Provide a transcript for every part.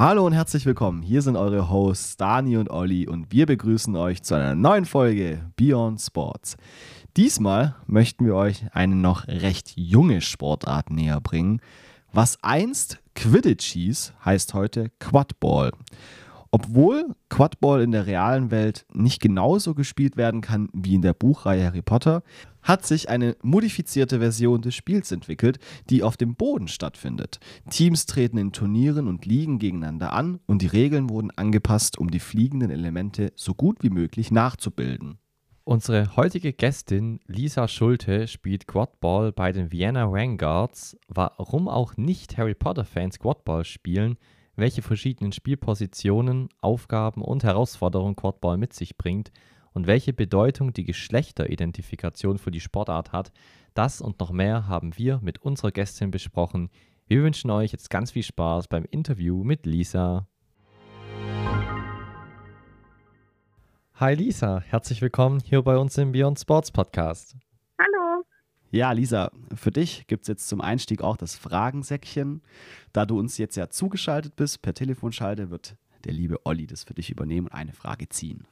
Hallo und herzlich willkommen. Hier sind eure Hosts Dani und Olli und wir begrüßen euch zu einer neuen Folge Beyond Sports. Diesmal möchten wir euch eine noch recht junge Sportart näher bringen. Was einst Quidditch hieß, heißt heute Quadball. Obwohl Quadball in der realen Welt nicht genauso gespielt werden kann wie in der Buchreihe Harry Potter, hat sich eine modifizierte Version des Spiels entwickelt, die auf dem Boden stattfindet. Teams treten in Turnieren und Ligen gegeneinander an und die Regeln wurden angepasst, um die fliegenden Elemente so gut wie möglich nachzubilden. Unsere heutige Gästin Lisa Schulte spielt Quadball bei den Vienna Vanguards. Warum auch nicht Harry Potter-Fans Quadball spielen, welche verschiedenen Spielpositionen, Aufgaben und Herausforderungen Quadball mit sich bringt und welche Bedeutung die Geschlechteridentifikation für die Sportart hat, das und noch mehr haben wir mit unserer Gästin besprochen. Wir wünschen euch jetzt ganz viel Spaß beim Interview mit Lisa. Hi Lisa, herzlich willkommen hier bei uns im Beyond Sports Podcast. Ja, Lisa, für dich gibt es jetzt zum Einstieg auch das Fragensäckchen. Da du uns jetzt ja zugeschaltet bist, per Telefonschalte, wird der liebe Olli das für dich übernehmen und eine Frage ziehen.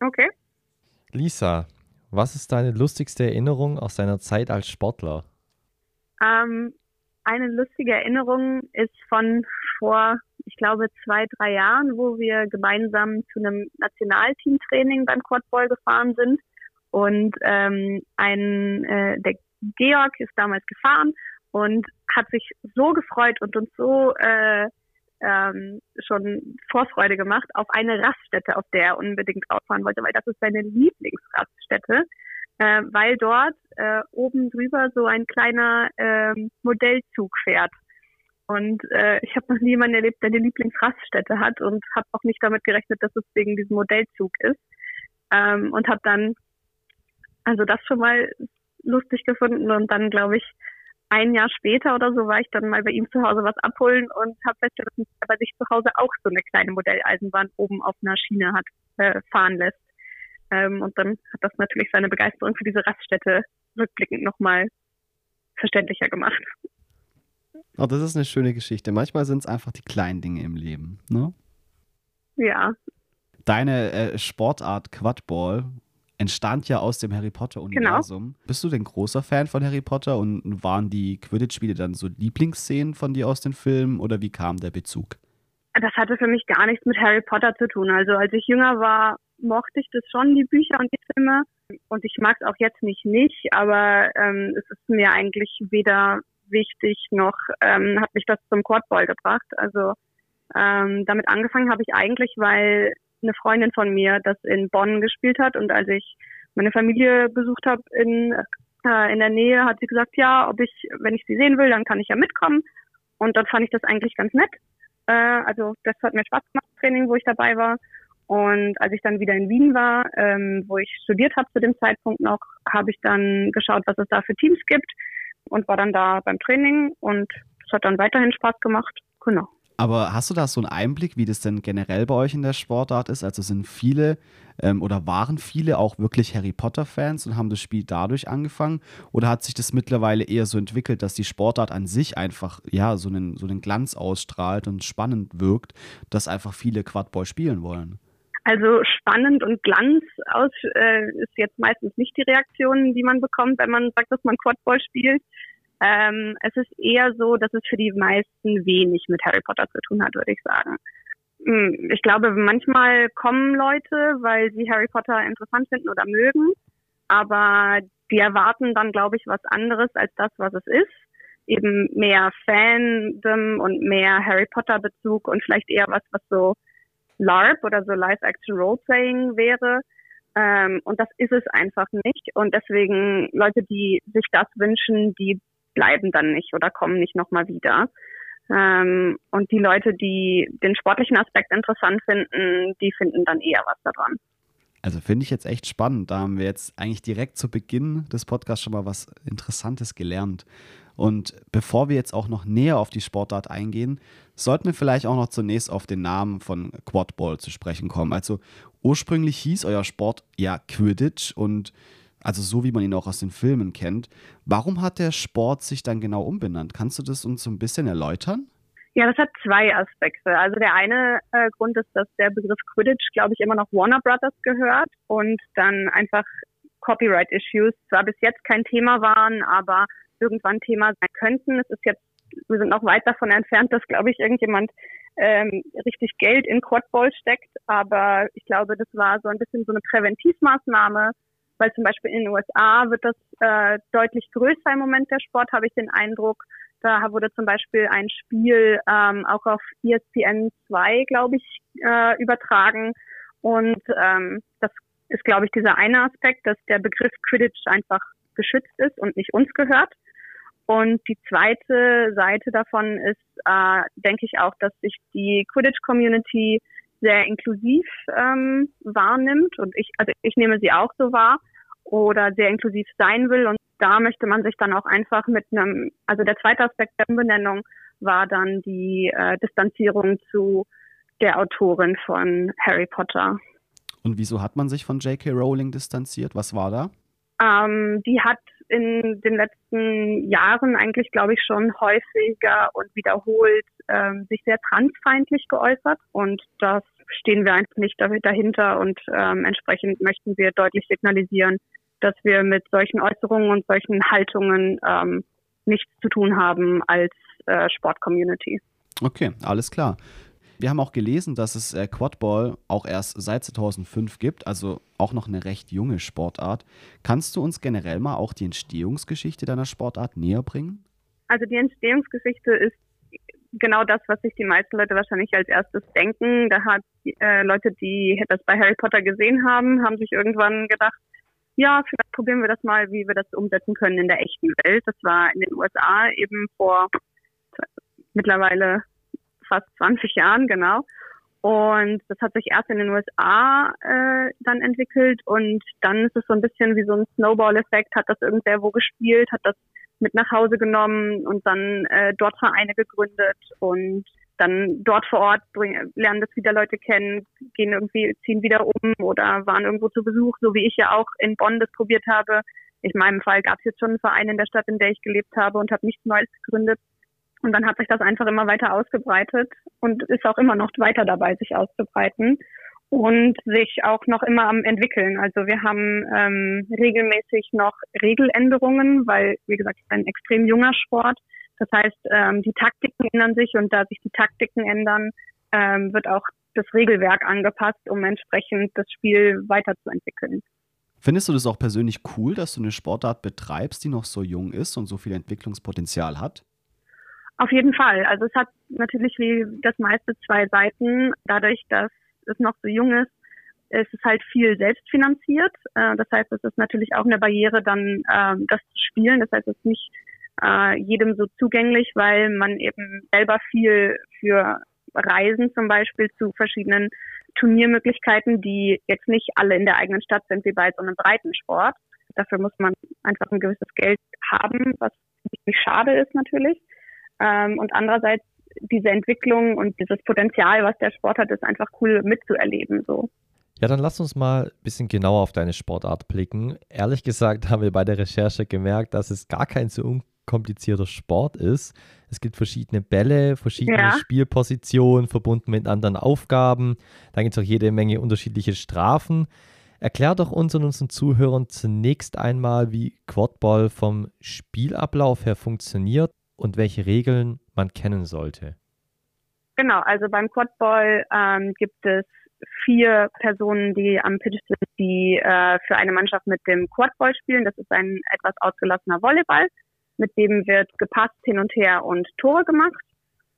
Okay. Lisa, was ist deine lustigste Erinnerung aus deiner Zeit als Sportler? Ähm, eine lustige Erinnerung ist von vor, ich glaube, zwei, drei Jahren, wo wir gemeinsam zu einem Nationalteamtraining beim Quadball gefahren sind. Und ähm, ein äh, der Georg ist damals gefahren und hat sich so gefreut und uns so äh, ähm, schon Vorfreude gemacht auf eine Raststätte, auf der er unbedingt rausfahren wollte, weil das ist seine Lieblingsraststätte, äh, weil dort äh, oben drüber so ein kleiner äh, Modellzug fährt. Und äh, ich habe noch nie jemanden erlebt, der eine Lieblingsraststätte hat und habe auch nicht damit gerechnet, dass es wegen diesem Modellzug ist. Ähm, und habe dann also das schon mal lustig gefunden und dann glaube ich ein Jahr später oder so war ich dann mal bei ihm zu Hause was abholen und habe festgestellt, dass er bei sich zu Hause auch so eine kleine Modelleisenbahn oben auf einer Schiene hat äh, fahren lässt. Ähm, und dann hat das natürlich seine Begeisterung für diese Raststätte rückblickend nochmal verständlicher gemacht. Oh, das ist eine schöne Geschichte. Manchmal sind es einfach die kleinen Dinge im Leben, ne? Ja. Deine äh, Sportart Quadball entstand ja aus dem Harry Potter-Universum. Genau. Bist du denn großer Fan von Harry Potter und waren die Quidditch-Spiele dann so Lieblingsszenen von dir aus den Filmen oder wie kam der Bezug? Das hatte für mich gar nichts mit Harry Potter zu tun. Also als ich jünger war, mochte ich das schon, die Bücher und die Filme. Und ich mag es auch jetzt nicht nicht, aber ähm, es ist mir eigentlich weder wichtig noch ähm, hat mich das zum Quadball gebracht. Also ähm, damit angefangen habe ich eigentlich, weil eine Freundin von mir das in Bonn gespielt hat und als ich meine Familie besucht habe in, äh, in der Nähe, hat sie gesagt, ja, ob ich, wenn ich sie sehen will, dann kann ich ja mitkommen. Und dann fand ich das eigentlich ganz nett. Äh, also das hat mir Spaß gemacht, Training, wo ich dabei war. Und als ich dann wieder in Wien war, ähm, wo ich studiert habe zu dem Zeitpunkt noch, habe ich dann geschaut, was es da für Teams gibt und war dann da beim Training und es hat dann weiterhin Spaß gemacht. Genau. Aber hast du da so einen Einblick, wie das denn generell bei euch in der Sportart ist? Also sind viele ähm, oder waren viele auch wirklich Harry Potter-Fans und haben das Spiel dadurch angefangen? Oder hat sich das mittlerweile eher so entwickelt, dass die Sportart an sich einfach ja so einen, so einen Glanz ausstrahlt und spannend wirkt, dass einfach viele Quadball spielen wollen? Also spannend und Glanz aus äh, ist jetzt meistens nicht die Reaktion, die man bekommt, wenn man sagt, dass man Quadball spielt. Ähm, es ist eher so, dass es für die meisten wenig mit Harry Potter zu tun hat, würde ich sagen. Hm, ich glaube, manchmal kommen Leute, weil sie Harry Potter interessant finden oder mögen, aber die erwarten dann, glaube ich, was anderes als das, was es ist. Eben mehr Fandom und mehr Harry Potter Bezug und vielleicht eher was, was so LARP oder so Live-Action Roleplaying wäre. Ähm, und das ist es einfach nicht. Und deswegen Leute, die sich das wünschen, die bleiben dann nicht oder kommen nicht nochmal wieder. Ähm, und die Leute, die den sportlichen Aspekt interessant finden, die finden dann eher was daran. Also finde ich jetzt echt spannend. Da haben wir jetzt eigentlich direkt zu Beginn des Podcasts schon mal was Interessantes gelernt. Und bevor wir jetzt auch noch näher auf die Sportart eingehen, sollten wir vielleicht auch noch zunächst auf den Namen von Quadball zu sprechen kommen. Also ursprünglich hieß euer Sport ja Quidditch und also so wie man ihn auch aus den Filmen kennt. Warum hat der Sport sich dann genau umbenannt? Kannst du das uns so ein bisschen erläutern? Ja, das hat zwei Aspekte. Also der eine äh, Grund ist, dass der Begriff Quidditch, glaube ich, immer noch Warner Brothers gehört und dann einfach Copyright-Issues zwar bis jetzt kein Thema waren, aber irgendwann Thema sein könnten. Es ist jetzt, wir sind noch weit davon entfernt, dass, glaube ich, irgendjemand ähm, richtig Geld in Quadball steckt. Aber ich glaube, das war so ein bisschen so eine Präventivmaßnahme, weil zum Beispiel in den USA wird das äh, deutlich größer im Moment der Sport, habe ich den Eindruck. Da wurde zum Beispiel ein Spiel ähm, auch auf ESPN 2, glaube ich, äh, übertragen. Und ähm, das ist, glaube ich, dieser eine Aspekt, dass der Begriff Quidditch einfach geschützt ist und nicht uns gehört. Und die zweite Seite davon ist, äh, denke ich auch, dass sich die Quidditch-Community sehr inklusiv ähm, wahrnimmt und ich, also ich nehme sie auch so wahr oder sehr inklusiv sein will und da möchte man sich dann auch einfach mit einem, also der zweite Aspekt der Umbenennung war dann die äh, Distanzierung zu der Autorin von Harry Potter. Und wieso hat man sich von J.K. Rowling distanziert? Was war da? Ähm, die hat in den letzten Jahren eigentlich, glaube ich, schon häufiger und wiederholt ähm, sich sehr transfeindlich geäußert. Und das stehen wir einfach nicht dahinter und ähm, entsprechend möchten wir deutlich signalisieren, dass wir mit solchen Äußerungen und solchen Haltungen ähm, nichts zu tun haben als äh, Sportcommunity. Okay, alles klar. Wir haben auch gelesen, dass es äh, Quadball auch erst seit 2005 gibt, also auch noch eine recht junge Sportart. Kannst du uns generell mal auch die Entstehungsgeschichte deiner Sportart näher bringen? Also die Entstehungsgeschichte ist genau das, was sich die meisten Leute wahrscheinlich als erstes denken. Da hat äh, Leute, die das bei Harry Potter gesehen haben, haben sich irgendwann gedacht, ja, vielleicht probieren wir das mal, wie wir das umsetzen können in der echten Welt. Das war in den USA eben vor mittlerweile fast 20 Jahren, genau. Und das hat sich erst in den USA äh, dann entwickelt und dann ist es so ein bisschen wie so ein Snowball-Effekt, hat das irgendwer wo gespielt, hat das mit nach Hause genommen und dann äh, dort Vereine gegründet und dann dort vor Ort bring, lernen das wieder Leute kennen, gehen irgendwie, ziehen wieder um oder waren irgendwo zu Besuch, so wie ich ja auch in Bonn das probiert habe. In meinem Fall gab es jetzt schon einen Verein in der Stadt, in der ich gelebt habe und habe nichts Neues gegründet. Und dann hat sich das einfach immer weiter ausgebreitet und ist auch immer noch weiter dabei, sich auszubreiten und sich auch noch immer am entwickeln. Also wir haben ähm, regelmäßig noch Regeländerungen, weil, wie gesagt, es ist ein extrem junger Sport. Das heißt, ähm, die Taktiken ändern sich und da sich die Taktiken ändern, ähm, wird auch das Regelwerk angepasst, um entsprechend das Spiel weiterzuentwickeln. Findest du das auch persönlich cool, dass du eine Sportart betreibst, die noch so jung ist und so viel Entwicklungspotenzial hat? Auf jeden Fall. Also es hat natürlich wie das meiste zwei Seiten. Dadurch, dass es noch so jung ist, ist halt viel selbstfinanziert. Äh, das heißt, es ist natürlich auch eine Barriere, dann ähm, das zu spielen. Das heißt, es ist nicht äh, jedem so zugänglich, weil man eben selber viel für Reisen zum Beispiel zu verschiedenen Turniermöglichkeiten, die jetzt nicht alle in der eigenen Stadt sind, wie bei so einem Breitensport. Dafür muss man einfach ein gewisses Geld haben, was ziemlich schade ist natürlich. Ähm, und andererseits diese Entwicklung und dieses Potenzial, was der Sport hat, ist einfach cool mitzuerleben. So. Ja, dann lass uns mal ein bisschen genauer auf deine Sportart blicken. Ehrlich gesagt haben wir bei der Recherche gemerkt, dass es gar kein so unkomplizierter Sport ist. Es gibt verschiedene Bälle, verschiedene ja. Spielpositionen verbunden mit anderen Aufgaben. Dann gibt es auch jede Menge unterschiedliche Strafen. Erklär doch uns und unseren Zuhörern zunächst einmal, wie Quadball vom Spielablauf her funktioniert und welche Regeln man kennen sollte? Genau, also beim Quadball ähm, gibt es vier Personen, die am Pitch sind, die äh, für eine Mannschaft mit dem Quadball spielen. Das ist ein etwas ausgelassener Volleyball. Mit dem wird gepasst hin und her und Tore gemacht.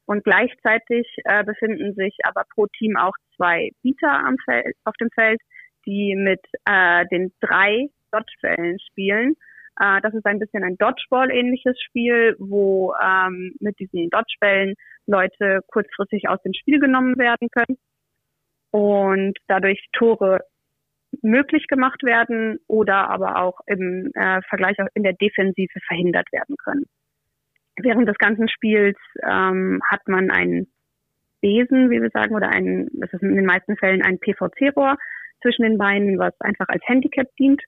Und gleichzeitig äh, befinden sich aber pro Team auch zwei Bieter am Feld, auf dem Feld, die mit äh, den drei Dodgebällen spielen. Äh, das ist ein bisschen ein Dodgeball-ähnliches Spiel, wo ähm, mit diesen Dodgebällen Leute kurzfristig aus dem Spiel genommen werden können und dadurch Tore möglich gemacht werden oder aber auch im äh, Vergleich auch in der Defensive verhindert werden können. Während des ganzen Spiels ähm, hat man einen Besen, wie wir sagen, oder ein, das ist in den meisten Fällen ein PVC-Rohr zwischen den Beinen, was einfach als Handicap dient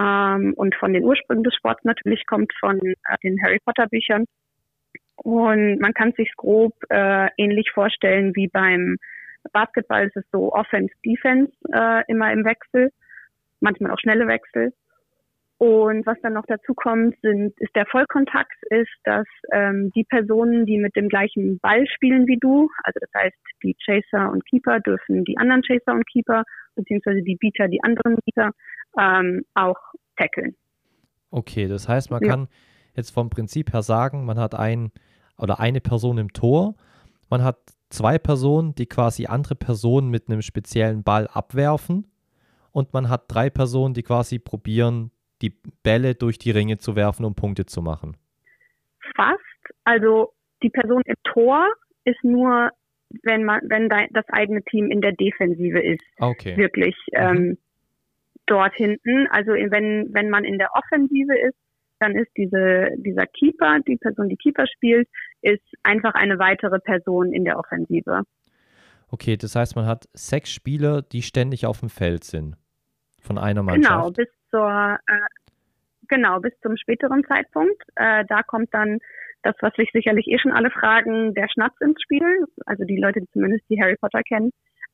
ähm, und von den Ursprüngen des Sports natürlich kommt, von äh, den Harry Potter Büchern. Und man kann sich grob äh, ähnlich vorstellen wie beim Basketball. Es ist so Offense, Defense äh, immer im Wechsel, manchmal auch schnelle Wechsel. Und was dann noch dazu kommt, sind, ist der Vollkontakt, ist, dass ähm, die Personen, die mit dem gleichen Ball spielen wie du, also das heißt, die Chaser und Keeper dürfen die anderen Chaser und Keeper, beziehungsweise die Beater die anderen Beater, ähm, auch tackeln. Okay, das heißt, man ja. kann jetzt vom Prinzip her sagen, man hat ein oder eine Person im Tor, man hat zwei Personen, die quasi andere Personen mit einem speziellen Ball abwerfen und man hat drei Personen, die quasi probieren, die Bälle durch die Ringe zu werfen, um Punkte zu machen? Fast. Also die Person im Tor ist nur, wenn man, wenn das eigene Team in der Defensive ist. Okay. Wirklich mhm. ähm, dort hinten. Also wenn, wenn man in der Offensive ist, dann ist diese, dieser Keeper, die Person, die Keeper spielt, ist einfach eine weitere Person in der Offensive. Okay, das heißt, man hat sechs Spieler, die ständig auf dem Feld sind. Von einer Mannschaft. Genau, bis zur, äh, genau, bis zum späteren Zeitpunkt. Äh, da kommt dann das, was sich sicherlich eh schon alle fragen, der Schnatz ins Spiel. Also die Leute, die zumindest die Harry Potter kennen.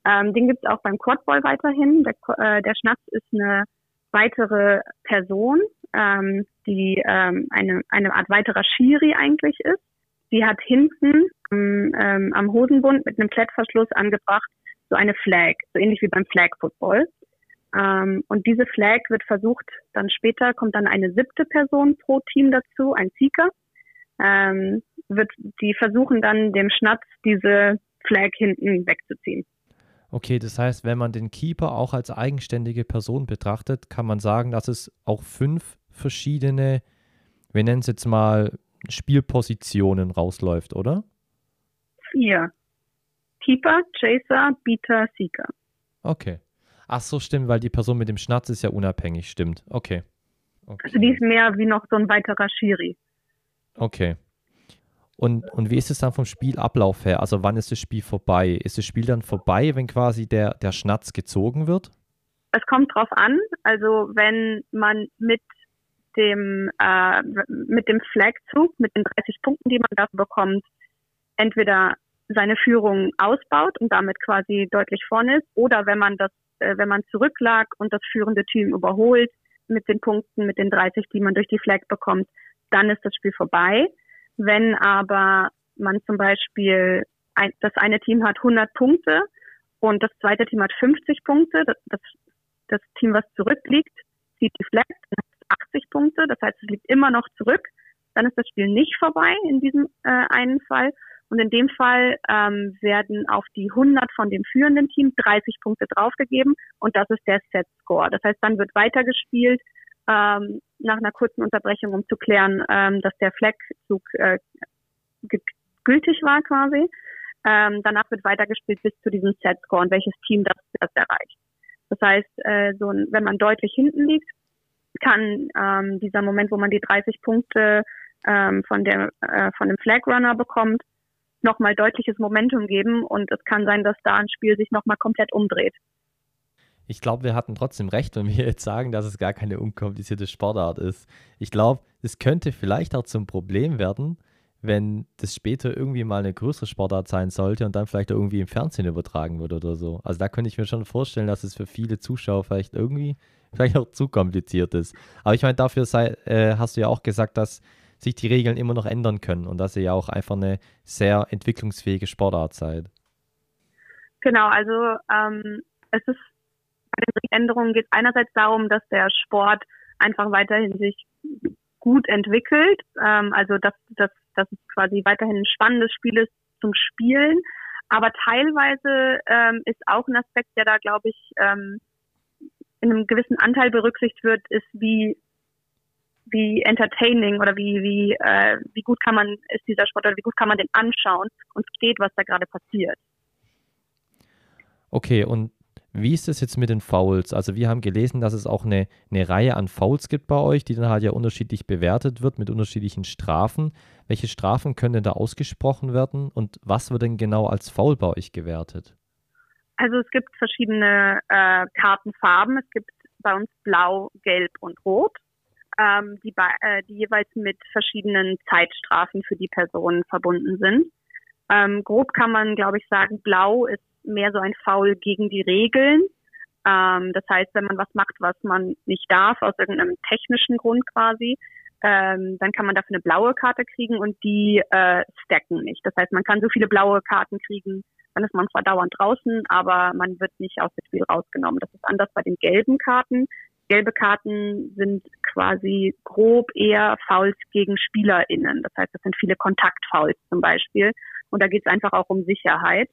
Ähm, den gibt es auch beim Quadball weiterhin. Der, äh, der Schnatz ist eine weitere Person, ähm, die ähm, eine, eine Art weiterer Schiri eigentlich ist. Sie hat hinten ähm, am Hosenbund mit einem Klettverschluss angebracht so eine Flag, so ähnlich wie beim Flag Football. Ähm, und diese Flag wird versucht, dann später kommt dann eine siebte Person pro Team dazu, ein Seeker. Ähm, wird, die versuchen dann dem Schnatz diese Flag hinten wegzuziehen. Okay, das heißt, wenn man den Keeper auch als eigenständige Person betrachtet, kann man sagen, dass es auch fünf verschiedene, wir nennen es jetzt mal Spielpositionen rausläuft, oder? Vier. Keeper, Chaser, Beater, Seeker. Okay. Ach so, stimmt, weil die Person mit dem Schnatz ist ja unabhängig, stimmt. Okay. okay. Also die ist mehr wie noch so ein weiterer Schiri. Okay. Und, und wie ist es dann vom Spielablauf her? Also wann ist das Spiel vorbei? Ist das Spiel dann vorbei, wenn quasi der, der Schnatz gezogen wird? Es kommt drauf an. Also wenn man mit dem, äh, mit dem Flagzug, mit den 30 Punkten, die man dafür bekommt, entweder seine Führung ausbaut und damit quasi deutlich vorne ist, oder wenn man das äh, wenn man zurücklag und das führende Team überholt mit den Punkten, mit den 30, die man durch die Flag bekommt, dann ist das Spiel vorbei. Wenn aber man zum Beispiel, ein, das eine Team hat 100 Punkte und das zweite Team hat 50 Punkte, das, das, das Team, was zurückliegt, zieht die Flag, dann hat 80 Punkte, das heißt, es liegt immer noch zurück, dann ist das Spiel nicht vorbei in diesem äh, einen Fall. Und in dem Fall ähm, werden auf die 100 von dem führenden Team 30 Punkte draufgegeben und das ist der Set-Score. Das heißt, dann wird weitergespielt ähm, nach einer kurzen Unterbrechung, um zu klären, ähm, dass der Fleckzug äh, gültig war quasi. Ähm, danach wird weitergespielt bis zu diesem Set-Score und welches Team das, das erreicht. Das heißt, äh, so, wenn man deutlich hinten liegt, kann ähm, dieser Moment, wo man die 30 Punkte ähm, von, der, äh, von dem Flag Runner bekommt, nochmal deutliches Momentum geben und es kann sein, dass da ein Spiel sich nochmal komplett umdreht. Ich glaube, wir hatten trotzdem recht, wenn wir jetzt sagen, dass es gar keine unkomplizierte Sportart ist. Ich glaube, es könnte vielleicht auch zum Problem werden, wenn das später irgendwie mal eine größere Sportart sein sollte und dann vielleicht irgendwie im Fernsehen übertragen wird oder so. Also da könnte ich mir schon vorstellen, dass es für viele Zuschauer vielleicht irgendwie vielleicht auch zu kompliziert ist. Aber ich meine, dafür sei, äh, hast du ja auch gesagt, dass sich die Regeln immer noch ändern können und dass ihr ja auch einfach eine sehr entwicklungsfähige Sportart seid. Genau, also ähm, es ist bei den Änderungen geht es einerseits darum, dass der Sport einfach weiterhin sich gut entwickelt, ähm, also dass, dass, dass es quasi weiterhin ein spannendes Spiel ist zum Spielen. Aber teilweise ähm, ist auch ein Aspekt, der da, glaube ich, ähm, in einem gewissen Anteil berücksichtigt wird, ist, wie wie entertaining oder wie, wie, äh, wie gut kann man, ist dieser Sport oder wie gut kann man den anschauen und steht, was da gerade passiert. Okay, und wie ist es jetzt mit den Fouls? Also wir haben gelesen, dass es auch eine, eine Reihe an Fouls gibt bei euch, die dann halt ja unterschiedlich bewertet wird mit unterschiedlichen Strafen. Welche Strafen können denn da ausgesprochen werden und was wird denn genau als Foul bei euch gewertet? Also es gibt verschiedene äh, Kartenfarben. Es gibt bei uns blau, gelb und rot. ähm, die, äh, die jeweils mit verschiedenen Zeitstrafen für die Personen verbunden sind. Ähm, grob kann man, glaube ich, sagen, blau ist mehr so ein Foul gegen die Regeln. Ähm, das heißt, wenn man was macht, was man nicht darf, aus irgendeinem technischen Grund quasi, ähm, dann kann man dafür eine blaue Karte kriegen und die äh, stacken nicht. Das heißt, man kann so viele blaue Karten kriegen, dann ist man zwar dauernd draußen, aber man wird nicht aus dem Spiel rausgenommen. Das ist anders bei den gelben Karten. Gelbe Karten sind quasi grob eher Fouls gegen SpielerInnen. Das heißt, das sind viele Kontaktfouls zum Beispiel. Und da geht es einfach auch um Sicherheit.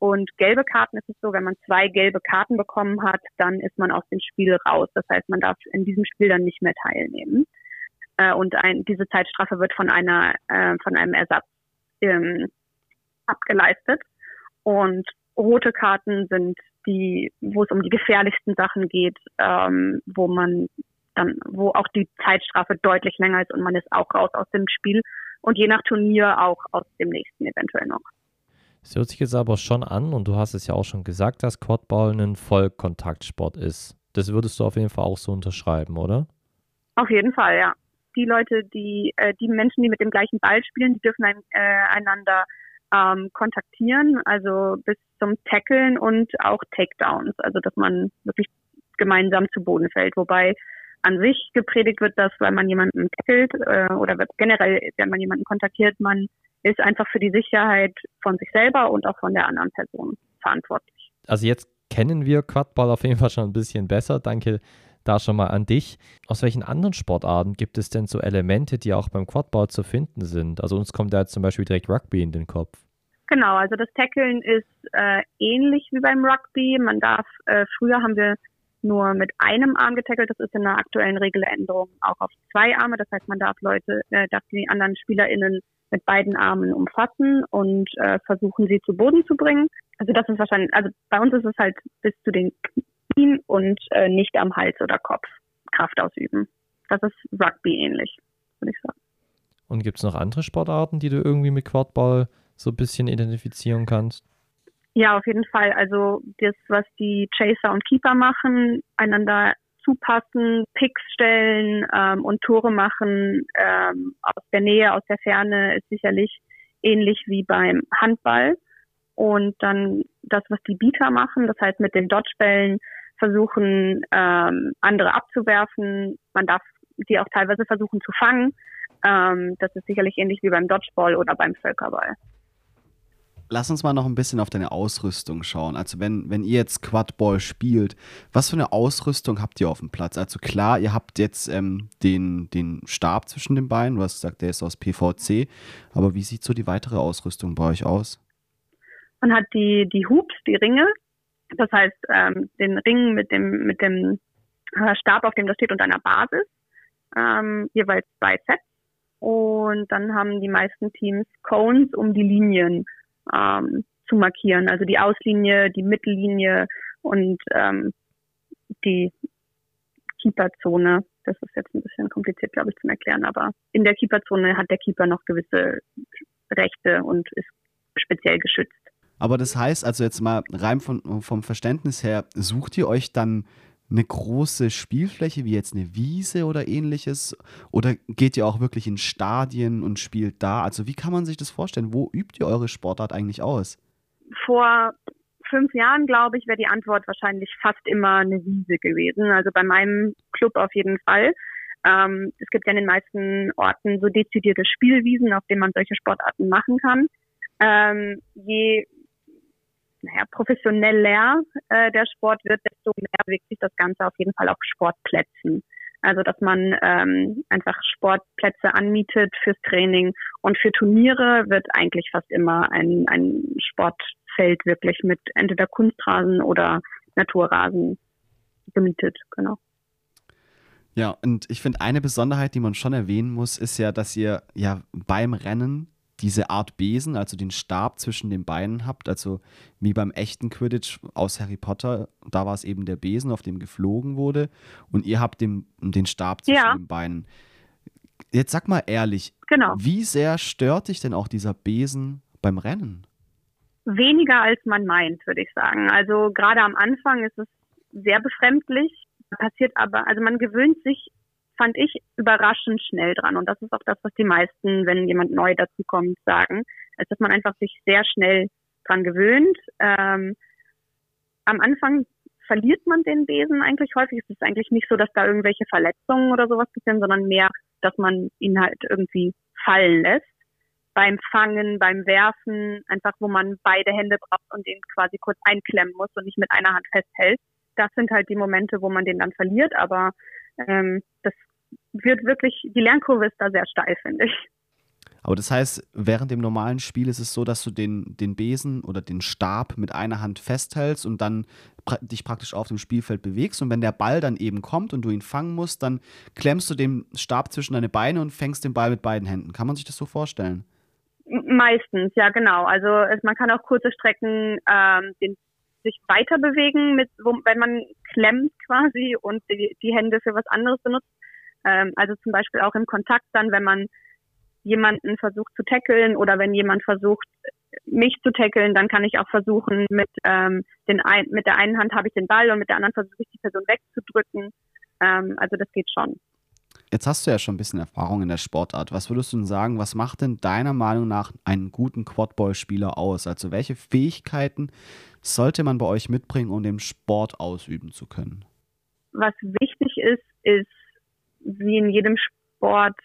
Und gelbe Karten ist es so, wenn man zwei gelbe Karten bekommen hat, dann ist man aus dem Spiel raus. Das heißt, man darf in diesem Spiel dann nicht mehr teilnehmen. Äh, und ein, diese Zeitstrafe wird von einer, äh, von einem Ersatz ähm, abgeleistet. Und rote Karten sind die, wo es um die gefährlichsten Sachen geht, ähm, wo man dann, wo auch die Zeitstrafe deutlich länger ist und man ist auch raus aus dem Spiel und je nach Turnier auch aus dem nächsten eventuell noch. Es hört sich jetzt aber schon an, und du hast es ja auch schon gesagt, dass Quadball ein Vollkontaktsport ist. Das würdest du auf jeden Fall auch so unterschreiben, oder? Auf jeden Fall, ja. Die Leute, die, äh, die Menschen, die mit dem gleichen Ball spielen, die dürfen ein, äh, einander ähm, kontaktieren, also bis zum Tackeln und auch Takedowns, also dass man wirklich gemeinsam zu Boden fällt. Wobei an sich gepredigt wird, dass wenn man jemanden tackelt äh, oder generell, wenn man jemanden kontaktiert, man ist einfach für die Sicherheit von sich selber und auch von der anderen Person verantwortlich. Also jetzt kennen wir Quadball auf jeden Fall schon ein bisschen besser. Danke da schon mal an dich. Aus welchen anderen Sportarten gibt es denn so Elemente, die auch beim Quadball zu finden sind? Also uns kommt da jetzt zum Beispiel direkt Rugby in den Kopf. Genau, also das Tackeln ist äh, ähnlich wie beim Rugby. Man darf, äh, früher haben wir nur mit einem Arm getackelt. Das ist in der aktuellen Regeländerung auch auf zwei Arme. Das heißt, man darf Leute, äh, darf die anderen SpielerInnen mit beiden Armen umfassen und äh, versuchen, sie zu Boden zu bringen. Also das ist wahrscheinlich, also bei uns ist es halt bis zu den Knien und äh, nicht am Hals oder Kopf Kraft ausüben. Das ist Rugby ähnlich, würde ich sagen. Und gibt es noch andere Sportarten, die du irgendwie mit Quadball so ein bisschen identifizieren kannst? Ja, auf jeden Fall. Also das, was die Chaser und Keeper machen, einander zupassen, Picks stellen ähm, und Tore machen ähm, aus der Nähe, aus der Ferne ist sicherlich ähnlich wie beim Handball. Und dann das, was die Bieter machen, das heißt mit den Dodgebällen versuchen, ähm, andere abzuwerfen. Man darf die auch teilweise versuchen zu fangen. Ähm, das ist sicherlich ähnlich wie beim Dodgeball oder beim Völkerball. Lass uns mal noch ein bisschen auf deine Ausrüstung schauen. Also wenn, wenn ihr jetzt Quadball spielt, was für eine Ausrüstung habt ihr auf dem Platz? Also klar, ihr habt jetzt ähm, den, den Stab zwischen den Beinen, du hast gesagt, der ist aus PVC, aber wie sieht so die weitere Ausrüstung bei euch aus? Man hat die, die Hoops, die Ringe, das heißt ähm, den Ring mit dem, mit dem äh, Stab, auf dem das steht, und einer Basis, ähm, jeweils zwei Sets. Und dann haben die meisten Teams Cones um die Linien ähm, zu markieren. Also die Auslinie, die Mittellinie und ähm, die Keeperzone. Das ist jetzt ein bisschen kompliziert, glaube ich, zu erklären, aber in der Keeperzone hat der Keeper noch gewisse Rechte und ist speziell geschützt. Aber das heißt also jetzt mal rein von, vom Verständnis her, sucht ihr euch dann eine große Spielfläche wie jetzt eine Wiese oder ähnliches? Oder geht ihr auch wirklich in Stadien und spielt da? Also wie kann man sich das vorstellen? Wo übt ihr eure Sportart eigentlich aus? Vor fünf Jahren, glaube ich, wäre die Antwort wahrscheinlich fast immer eine Wiese gewesen. Also bei meinem Club auf jeden Fall. Ähm, es gibt ja in den meisten Orten so dezidierte Spielwiesen, auf denen man solche Sportarten machen kann. Ähm, je naja, professioneller äh, der Sport wird, desto mehr bewegt sich das Ganze auf jeden Fall auf Sportplätzen. Also dass man ähm, einfach Sportplätze anmietet fürs Training und für Turniere wird eigentlich fast immer ein, ein Sportfeld wirklich mit entweder Kunstrasen oder Naturrasen gemietet, genau. Ja, und ich finde, eine Besonderheit, die man schon erwähnen muss, ist ja, dass ihr ja beim Rennen diese Art Besen, also den Stab zwischen den Beinen habt, also wie beim echten Quidditch aus Harry Potter, da war es eben der Besen, auf dem geflogen wurde und ihr habt den, den Stab zwischen ja. den Beinen. Jetzt sag mal ehrlich, genau. wie sehr stört dich denn auch dieser Besen beim Rennen? Weniger als man meint, würde ich sagen. Also gerade am Anfang ist es sehr befremdlich, passiert aber, also man gewöhnt sich fand ich überraschend schnell dran. Und das ist auch das, was die meisten, wenn jemand neu dazu kommt, sagen, ist, dass man einfach sich sehr schnell dran gewöhnt. Ähm, am Anfang verliert man den Besen eigentlich häufig. Es ist eigentlich nicht so, dass da irgendwelche Verletzungen oder sowas passieren, sondern mehr, dass man ihn halt irgendwie fallen lässt. Beim Fangen, beim Werfen, einfach wo man beide Hände braucht und den quasi kurz einklemmen muss und nicht mit einer Hand festhält. Das sind halt die Momente, wo man den dann verliert, aber ähm, das wird wirklich, die Lernkurve ist da sehr steil, finde ich. Aber das heißt, während dem normalen Spiel ist es so, dass du den, den Besen oder den Stab mit einer Hand festhältst und dann pra dich praktisch auf dem Spielfeld bewegst. Und wenn der Ball dann eben kommt und du ihn fangen musst, dann klemmst du den Stab zwischen deine Beine und fängst den Ball mit beiden Händen. Kann man sich das so vorstellen? Meistens, ja genau. Also es, man kann auch kurze Strecken ähm, den, sich weiter bewegen, mit, wo, wenn man klemmt quasi und die, die Hände für was anderes benutzt. Ähm, also zum Beispiel auch im Kontakt dann, wenn man jemanden versucht zu tackeln oder wenn jemand versucht, mich zu tackeln, dann kann ich auch versuchen, mit, ähm, den ein, mit der einen Hand habe ich den Ball und mit der anderen versuche ich die Person wegzudrücken. Ähm, also das geht schon. Jetzt hast du ja schon ein bisschen Erfahrung in der Sportart. Was würdest du denn sagen, was macht denn deiner Meinung nach einen guten Quadball-Spieler aus? Also welche Fähigkeiten sollte man bei euch mitbringen, um den Sport ausüben zu können? Was wichtig ist, ist wie in jedem Sport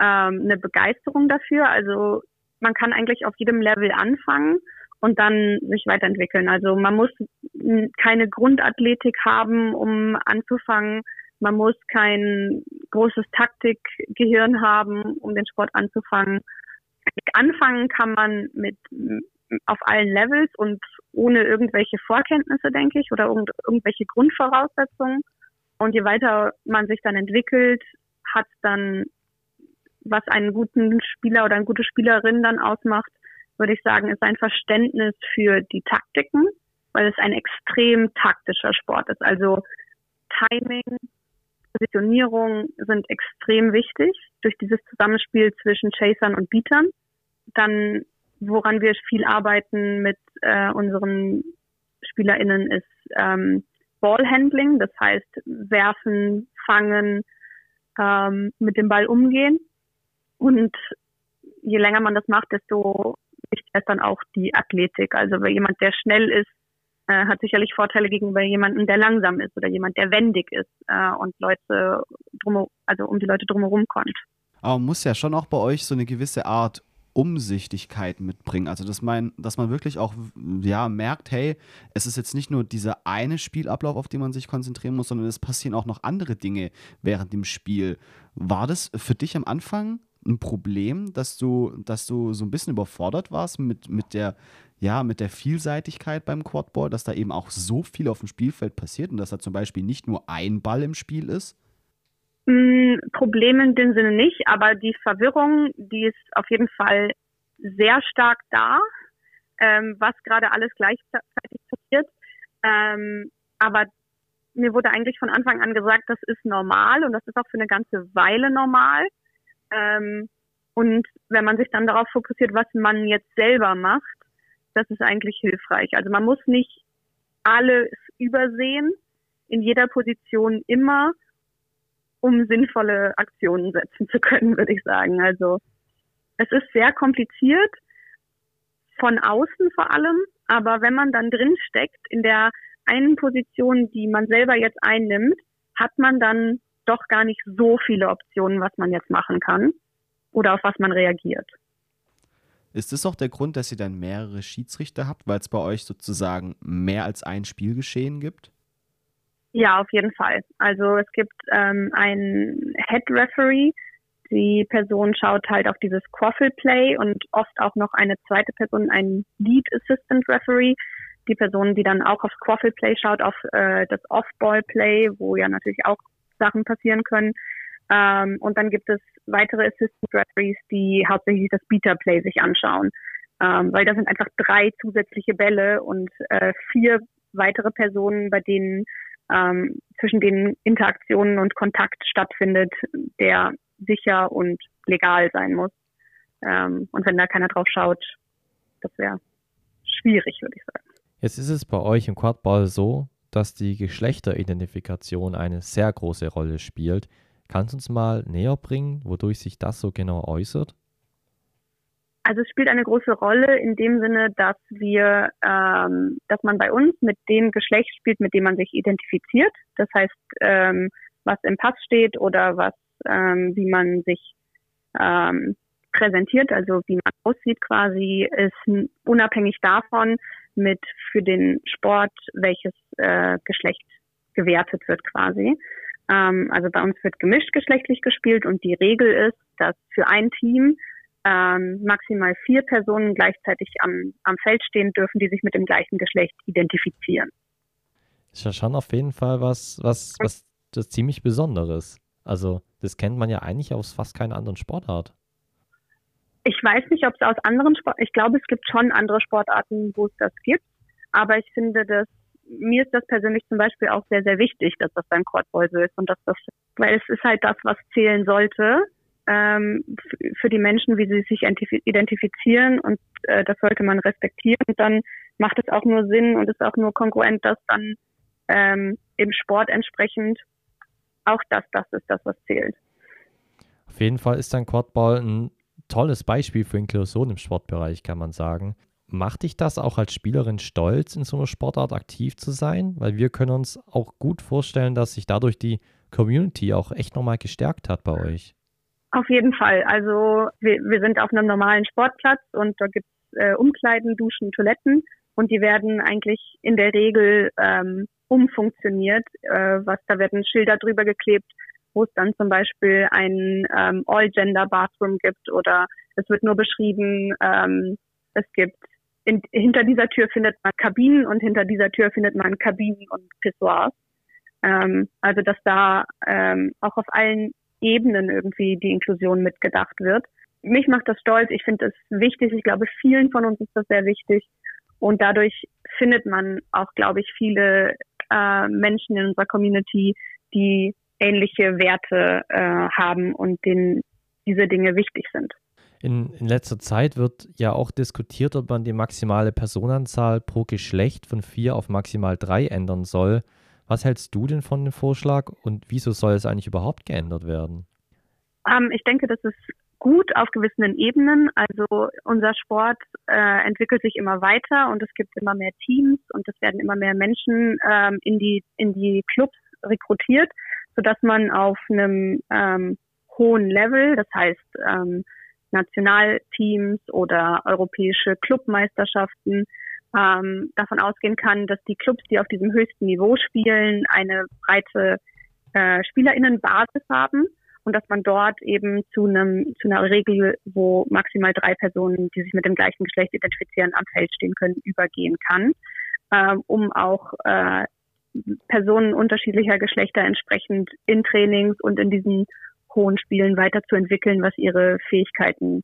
ähm, eine Begeisterung dafür. Also man kann eigentlich auf jedem Level anfangen und dann sich weiterentwickeln. Also man muss keine Grundathletik haben, um anzufangen. Man muss kein großes Taktikgehirn haben, um den Sport anzufangen. Anfangen kann man mit auf allen Levels und ohne irgendwelche Vorkenntnisse, denke ich, oder irgendwelche Grundvoraussetzungen. Und je weiter man sich dann entwickelt, hat dann was einen guten Spieler oder eine gute Spielerin dann ausmacht, würde ich sagen, ist ein Verständnis für die Taktiken, weil es ein extrem taktischer Sport ist. Also Timing, Positionierung sind extrem wichtig durch dieses Zusammenspiel zwischen Chasern und Beatern. Dann, woran wir viel arbeiten mit äh, unseren SpielerInnen, ist ähm, Ballhandling, das heißt werfen, fangen, ähm, mit dem Ball umgehen. Und je länger man das macht, desto wichtiger ist dann auch die Athletik. Also wer jemand, der schnell ist, äh, hat sicherlich Vorteile gegenüber jemandem, der langsam ist oder jemand, der wendig ist äh, und Leute drum, also um die Leute drumherum kommt. Aber man muss ja schon auch bei euch so eine gewisse Art Umsichtigkeit mitbringen. Also, dass man, dass man wirklich auch ja, merkt, hey, es ist jetzt nicht nur dieser eine Spielablauf, auf den man sich konzentrieren muss, sondern es passieren auch noch andere Dinge während dem Spiel. War das für dich am Anfang ein Problem, dass du, dass du so ein bisschen überfordert warst mit, mit der, ja, mit der Vielseitigkeit beim Quadball, dass da eben auch so viel auf dem Spielfeld passiert und dass da zum Beispiel nicht nur ein Ball im Spiel ist? Mm, Problem in dem Sinne nicht, aber die Verwirrung, die ist auf jeden Fall sehr stark da, ähm, was gerade alles gleichzeitig passiert. Ähm, aber mir wurde eigentlich von Anfang an gesagt, das ist normal und das ist auch für eine ganze Weile normal. Ähm, und wenn man sich dann darauf fokussiert, was man jetzt selber macht, das ist eigentlich hilfreich. Also man muss nicht alles übersehen, in jeder Position immer, um sinnvolle Aktionen setzen zu können, würde ich sagen. Also es ist sehr kompliziert, von außen vor allem, aber wenn man dann drin steckt in der einen Position, die man selber jetzt einnimmt, hat man dann doch gar nicht so viele Optionen, was man jetzt machen kann oder auf was man reagiert. Ist das auch der Grund, dass ihr dann mehrere Schiedsrichter habt, weil es bei euch sozusagen mehr als ein Spielgeschehen gibt? Ja, auf jeden Fall. Also es gibt ähm, einen Head Referee. Die Person schaut halt auf dieses Quaffle Play und oft auch noch eine zweite Person, ein Lead Assistant Referee. Die Person, die dann auch aufs Quaffle Play schaut, auf äh, das Off-Ball Play, wo ja natürlich auch Sachen passieren können. Ähm, und dann gibt es weitere Assistant Referees, die hauptsächlich das Beater Play sich anschauen. Ähm, weil da sind einfach drei zusätzliche Bälle und äh, vier weitere Personen, bei denen ähm, zwischen denen Interaktionen und Kontakt stattfindet, der sicher und legal sein muss. Ähm, und wenn da keiner drauf schaut, das wäre schwierig, würde ich sagen. Jetzt ist es bei euch im Quadball so, dass die Geschlechteridentifikation eine sehr große Rolle spielt. Kannst du uns mal näher bringen, wodurch sich das so genau äußert? Also es spielt eine große Rolle in dem Sinne, dass wir, ähm, dass man bei uns mit dem Geschlecht spielt, mit dem man sich identifiziert. Das heißt, ähm, was im Pass steht oder was, ähm, wie man sich ähm, präsentiert, also wie man aussieht quasi, ist unabhängig davon mit für den Sport, welches äh, Geschlecht gewertet wird quasi. Ähm, also bei uns wird gemischt geschlechtlich gespielt und die Regel ist, dass für ein Team ähm, maximal vier Personen gleichzeitig am, am Feld stehen dürfen, die sich mit dem gleichen Geschlecht identifizieren. Ist ja schon auf jeden Fall was, was, was das ziemlich Besonderes. Also das kennt man ja eigentlich aus fast keiner anderen Sportart. Ich weiß nicht, ob es aus anderen Sport, ich glaube, es gibt schon andere Sportarten, wo es das gibt. Aber ich finde, dass mir ist das persönlich zum Beispiel auch sehr, sehr wichtig, dass das beim so ist und dass das, weil es ist halt das, was zählen sollte ähm, für die Menschen, wie sie sich identifizieren und äh, das sollte man respektieren. Und dann macht es auch nur Sinn und ist auch nur kongruent, dass dann ähm, im Sport entsprechend auch das, das ist das, was zählt. Auf jeden Fall ist dann Quadball ein tolles Beispiel für Inklusion im Sportbereich, kann man sagen. Macht dich das auch als Spielerin stolz, in so einer Sportart aktiv zu sein? Weil wir können uns auch gut vorstellen, dass sich dadurch die Community auch echt nochmal gestärkt hat bei euch. Auf jeden Fall. Also wir, wir sind auf einem normalen Sportplatz und da gibt es äh, Umkleiden, Duschen, Toiletten und die werden eigentlich in der Regel ähm, umfunktioniert. Äh, was da werden Schilder drüber geklebt, wo es dann zum Beispiel ein ähm, All-Gender-Bathroom gibt oder es wird nur beschrieben, ähm, es gibt in, hinter dieser Tür findet man Kabinen und hinter dieser Tür findet man Kabinen und Pissoirs. Ähm, also dass da ähm, auch auf allen Ebenen irgendwie die Inklusion mitgedacht wird. Mich macht das stolz. Ich finde es wichtig. Ich glaube, vielen von uns ist das sehr wichtig. Und dadurch findet man auch, glaube ich, viele äh, Menschen in unserer Community, die ähnliche Werte äh, haben und denen diese Dinge wichtig sind. In, in letzter Zeit wird ja auch diskutiert, ob man die maximale Personenzahl pro Geschlecht von vier auf maximal drei ändern soll. Was hältst du denn von dem Vorschlag und wieso soll es eigentlich überhaupt geändert werden? Ähm, ich denke, das ist gut auf gewissen Ebenen. Also unser Sport äh, entwickelt sich immer weiter und es gibt immer mehr Teams und es werden immer mehr Menschen ähm, in die in die Clubs rekrutiert, sodass man auf einem ähm, hohen Level, das heißt ähm, Nationalteams oder europäische Clubmeisterschaften ähm, davon ausgehen kann, dass die Clubs, die auf diesem höchsten Niveau spielen, eine breite äh, Spielerinnenbasis haben und dass man dort eben zu einem zu einer Regel, wo maximal drei Personen, die sich mit dem gleichen Geschlecht identifizieren, am Feld stehen können, übergehen kann, äh, um auch äh, Personen unterschiedlicher Geschlechter entsprechend in Trainings und in diesen hohen Spielen weiterzuentwickeln, was ihre Fähigkeiten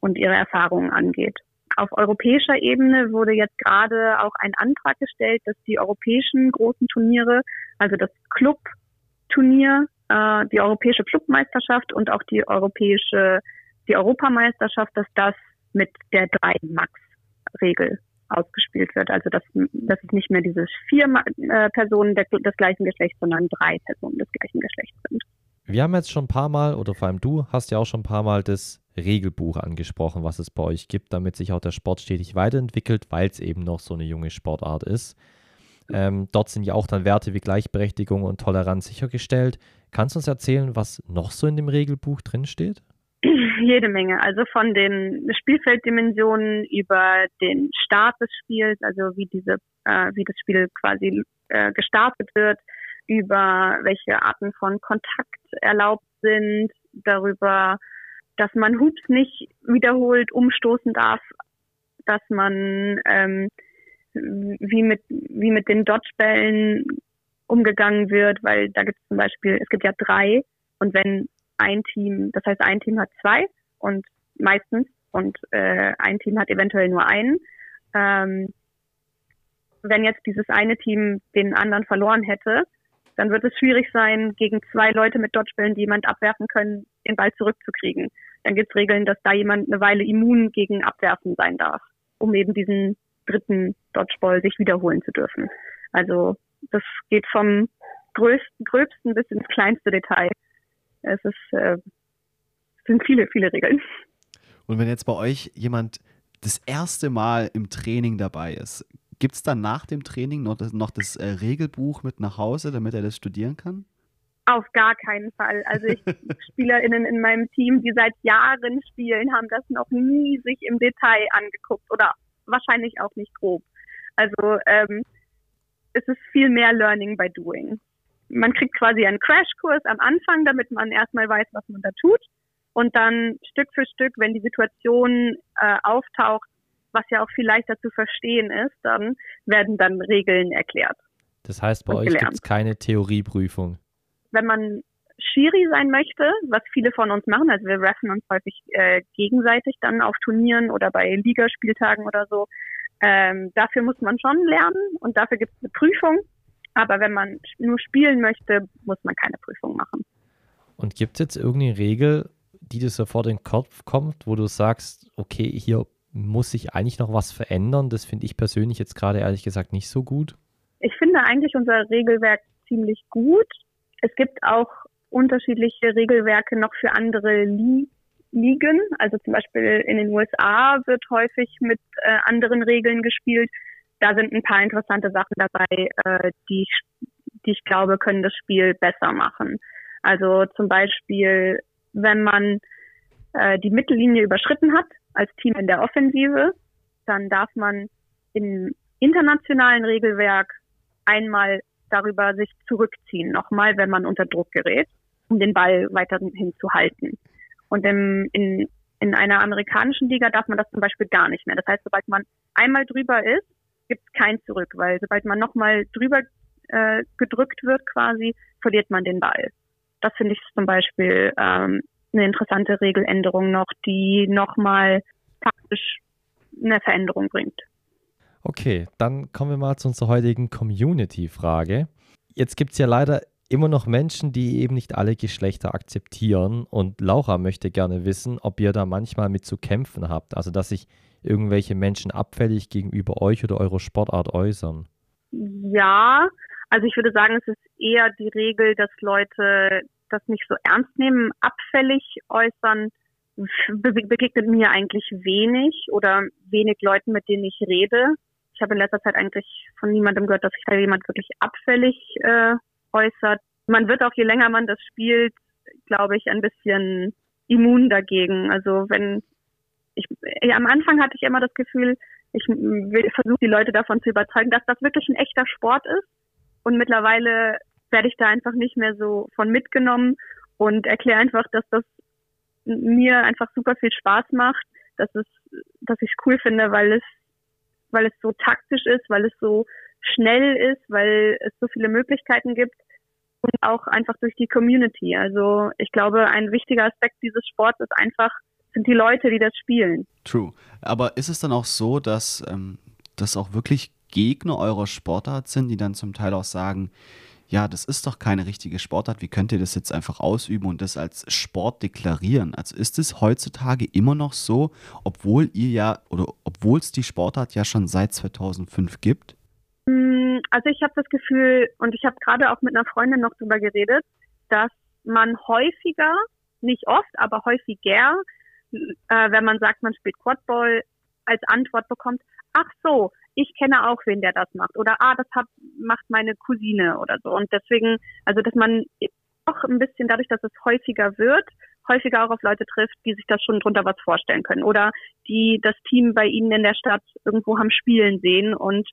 und ihre Erfahrungen angeht. Auf europäischer Ebene wurde jetzt gerade auch ein Antrag gestellt, dass die europäischen großen Turniere, also das Clubturnier, äh, die europäische Clubmeisterschaft und auch die europäische, die Europameisterschaft, dass das mit der 3-Max-Regel ausgespielt wird. Also dass, dass es nicht mehr diese vier äh, Personen des gleichen Geschlechts, sondern drei Personen des gleichen Geschlechts sind. Wir haben jetzt schon ein paar Mal, oder vor allem du hast ja auch schon ein paar Mal das Regelbuch angesprochen, was es bei euch gibt, damit sich auch der Sport stetig weiterentwickelt, weil es eben noch so eine junge Sportart ist. Ähm, dort sind ja auch dann Werte wie Gleichberechtigung und Toleranz sichergestellt. Kannst du uns erzählen, was noch so in dem Regelbuch drinsteht? Jede Menge. Also von den Spielfelddimensionen über den Start des Spiels, also wie diese, äh, wie das Spiel quasi äh, gestartet wird, über welche Arten von Kontakt erlaubt sind, darüber, dass man Hoops nicht wiederholt umstoßen darf, dass man ähm, wie mit wie mit den Dodgebällen umgegangen wird, weil da gibt es zum Beispiel, es gibt ja drei und wenn ein Team, das heißt ein Team hat zwei und meistens und äh, ein Team hat eventuell nur einen. Ähm, wenn jetzt dieses eine Team den anderen verloren hätte, dann wird es schwierig sein, gegen zwei Leute mit Dodgebällen, die jemand abwerfen können, den Ball zurückzukriegen. Dann gibt es Regeln, dass da jemand eine Weile immun gegen Abwerfen sein darf, um eben diesen dritten Dodgeball sich wiederholen zu dürfen. Also das geht vom größten, gröbsten bis ins kleinste Detail. Es ist, äh, es sind viele, viele Regeln. Und wenn jetzt bei euch jemand das erste Mal im Training dabei ist, gibt es dann nach dem Training noch das, noch das äh, Regelbuch mit nach Hause, damit er das studieren kann? Auf gar keinen Fall. Also ich SpielerInnen in meinem Team, die seit Jahren spielen, haben das noch nie sich im Detail angeguckt oder wahrscheinlich auch nicht grob. Also ähm, es ist viel mehr Learning by Doing. Man kriegt quasi einen Crashkurs am Anfang, damit man erstmal weiß, was man da tut. Und dann Stück für Stück, wenn die Situation äh, auftaucht, was ja auch viel leichter zu verstehen ist, dann werden dann Regeln erklärt. Das heißt, bei euch gibt es keine Theorieprüfung. Wenn man Schiri sein möchte, was viele von uns machen, also wir reffen uns häufig äh, gegenseitig dann auf Turnieren oder bei Ligaspieltagen oder so, ähm, dafür muss man schon lernen und dafür gibt es eine Prüfung. Aber wenn man nur spielen möchte, muss man keine Prüfung machen. Und gibt es jetzt irgendeine Regel, die dir so vor den Kopf kommt, wo du sagst, okay, hier muss sich eigentlich noch was verändern? Das finde ich persönlich jetzt gerade ehrlich gesagt nicht so gut. Ich finde eigentlich unser Regelwerk ziemlich gut. Es gibt auch unterschiedliche Regelwerke noch für andere Ligen. Also zum Beispiel in den USA wird häufig mit äh, anderen Regeln gespielt. Da sind ein paar interessante Sachen dabei, äh, die, die ich glaube, können das Spiel besser machen. Also zum Beispiel, wenn man äh, die Mittellinie überschritten hat als Team in der Offensive, dann darf man im internationalen Regelwerk einmal darüber sich zurückziehen, nochmal, wenn man unter Druck gerät, um den Ball weiterhin zu halten. Und im, in, in einer amerikanischen Liga darf man das zum Beispiel gar nicht mehr. Das heißt, sobald man einmal drüber ist, gibt es kein Zurück, weil sobald man nochmal drüber äh, gedrückt wird quasi, verliert man den Ball. Das finde ich zum Beispiel ähm, eine interessante Regeländerung noch, die nochmal taktisch eine Veränderung bringt. Okay, dann kommen wir mal zu unserer heutigen Community-Frage. Jetzt gibt es ja leider immer noch Menschen, die eben nicht alle Geschlechter akzeptieren. Und Laura möchte gerne wissen, ob ihr da manchmal mit zu kämpfen habt. Also, dass sich irgendwelche Menschen abfällig gegenüber euch oder eurer Sportart äußern. Ja, also ich würde sagen, es ist eher die Regel, dass Leute das nicht so ernst nehmen, abfällig äußern. begegnet mir eigentlich wenig oder wenig Leuten, mit denen ich rede. Ich habe in letzter Zeit eigentlich von niemandem gehört, dass sich da jemand wirklich abfällig äh, äußert. Man wird auch, je länger man das spielt, glaube ich, ein bisschen immun dagegen. Also wenn ich, ja, am Anfang hatte ich immer das Gefühl, ich versuche die Leute davon zu überzeugen, dass das wirklich ein echter Sport ist. Und mittlerweile werde ich da einfach nicht mehr so von mitgenommen und erkläre einfach, dass das mir einfach super viel Spaß macht, dass es, dass ich es cool finde, weil es, weil es so taktisch ist, weil es so schnell ist, weil es so viele Möglichkeiten gibt und auch einfach durch die Community. Also ich glaube, ein wichtiger Aspekt dieses Sports ist einfach, sind die Leute, die das spielen. True. Aber ist es dann auch so, dass ähm, das auch wirklich Gegner eurer Sportart sind, die dann zum Teil auch sagen, ja, das ist doch keine richtige Sportart, wie könnt ihr das jetzt einfach ausüben und das als Sport deklarieren? Also ist es heutzutage immer noch so, obwohl ihr ja oder obwohl es die Sportart ja schon seit 2005 gibt? Mm, also ich habe das Gefühl, und ich habe gerade auch mit einer Freundin noch drüber geredet, dass man häufiger, nicht oft, aber häufiger, äh, wenn man sagt, man spielt Quadball, als Antwort bekommt, ach so, ich kenne auch wen, der das macht. Oder ah, das hat, macht meine Cousine oder so. Und deswegen, also dass man auch ein bisschen dadurch, dass es häufiger wird, häufiger auch auf Leute trifft, die sich das schon drunter was vorstellen können. Oder die das Team bei ihnen in der Stadt irgendwo haben spielen sehen und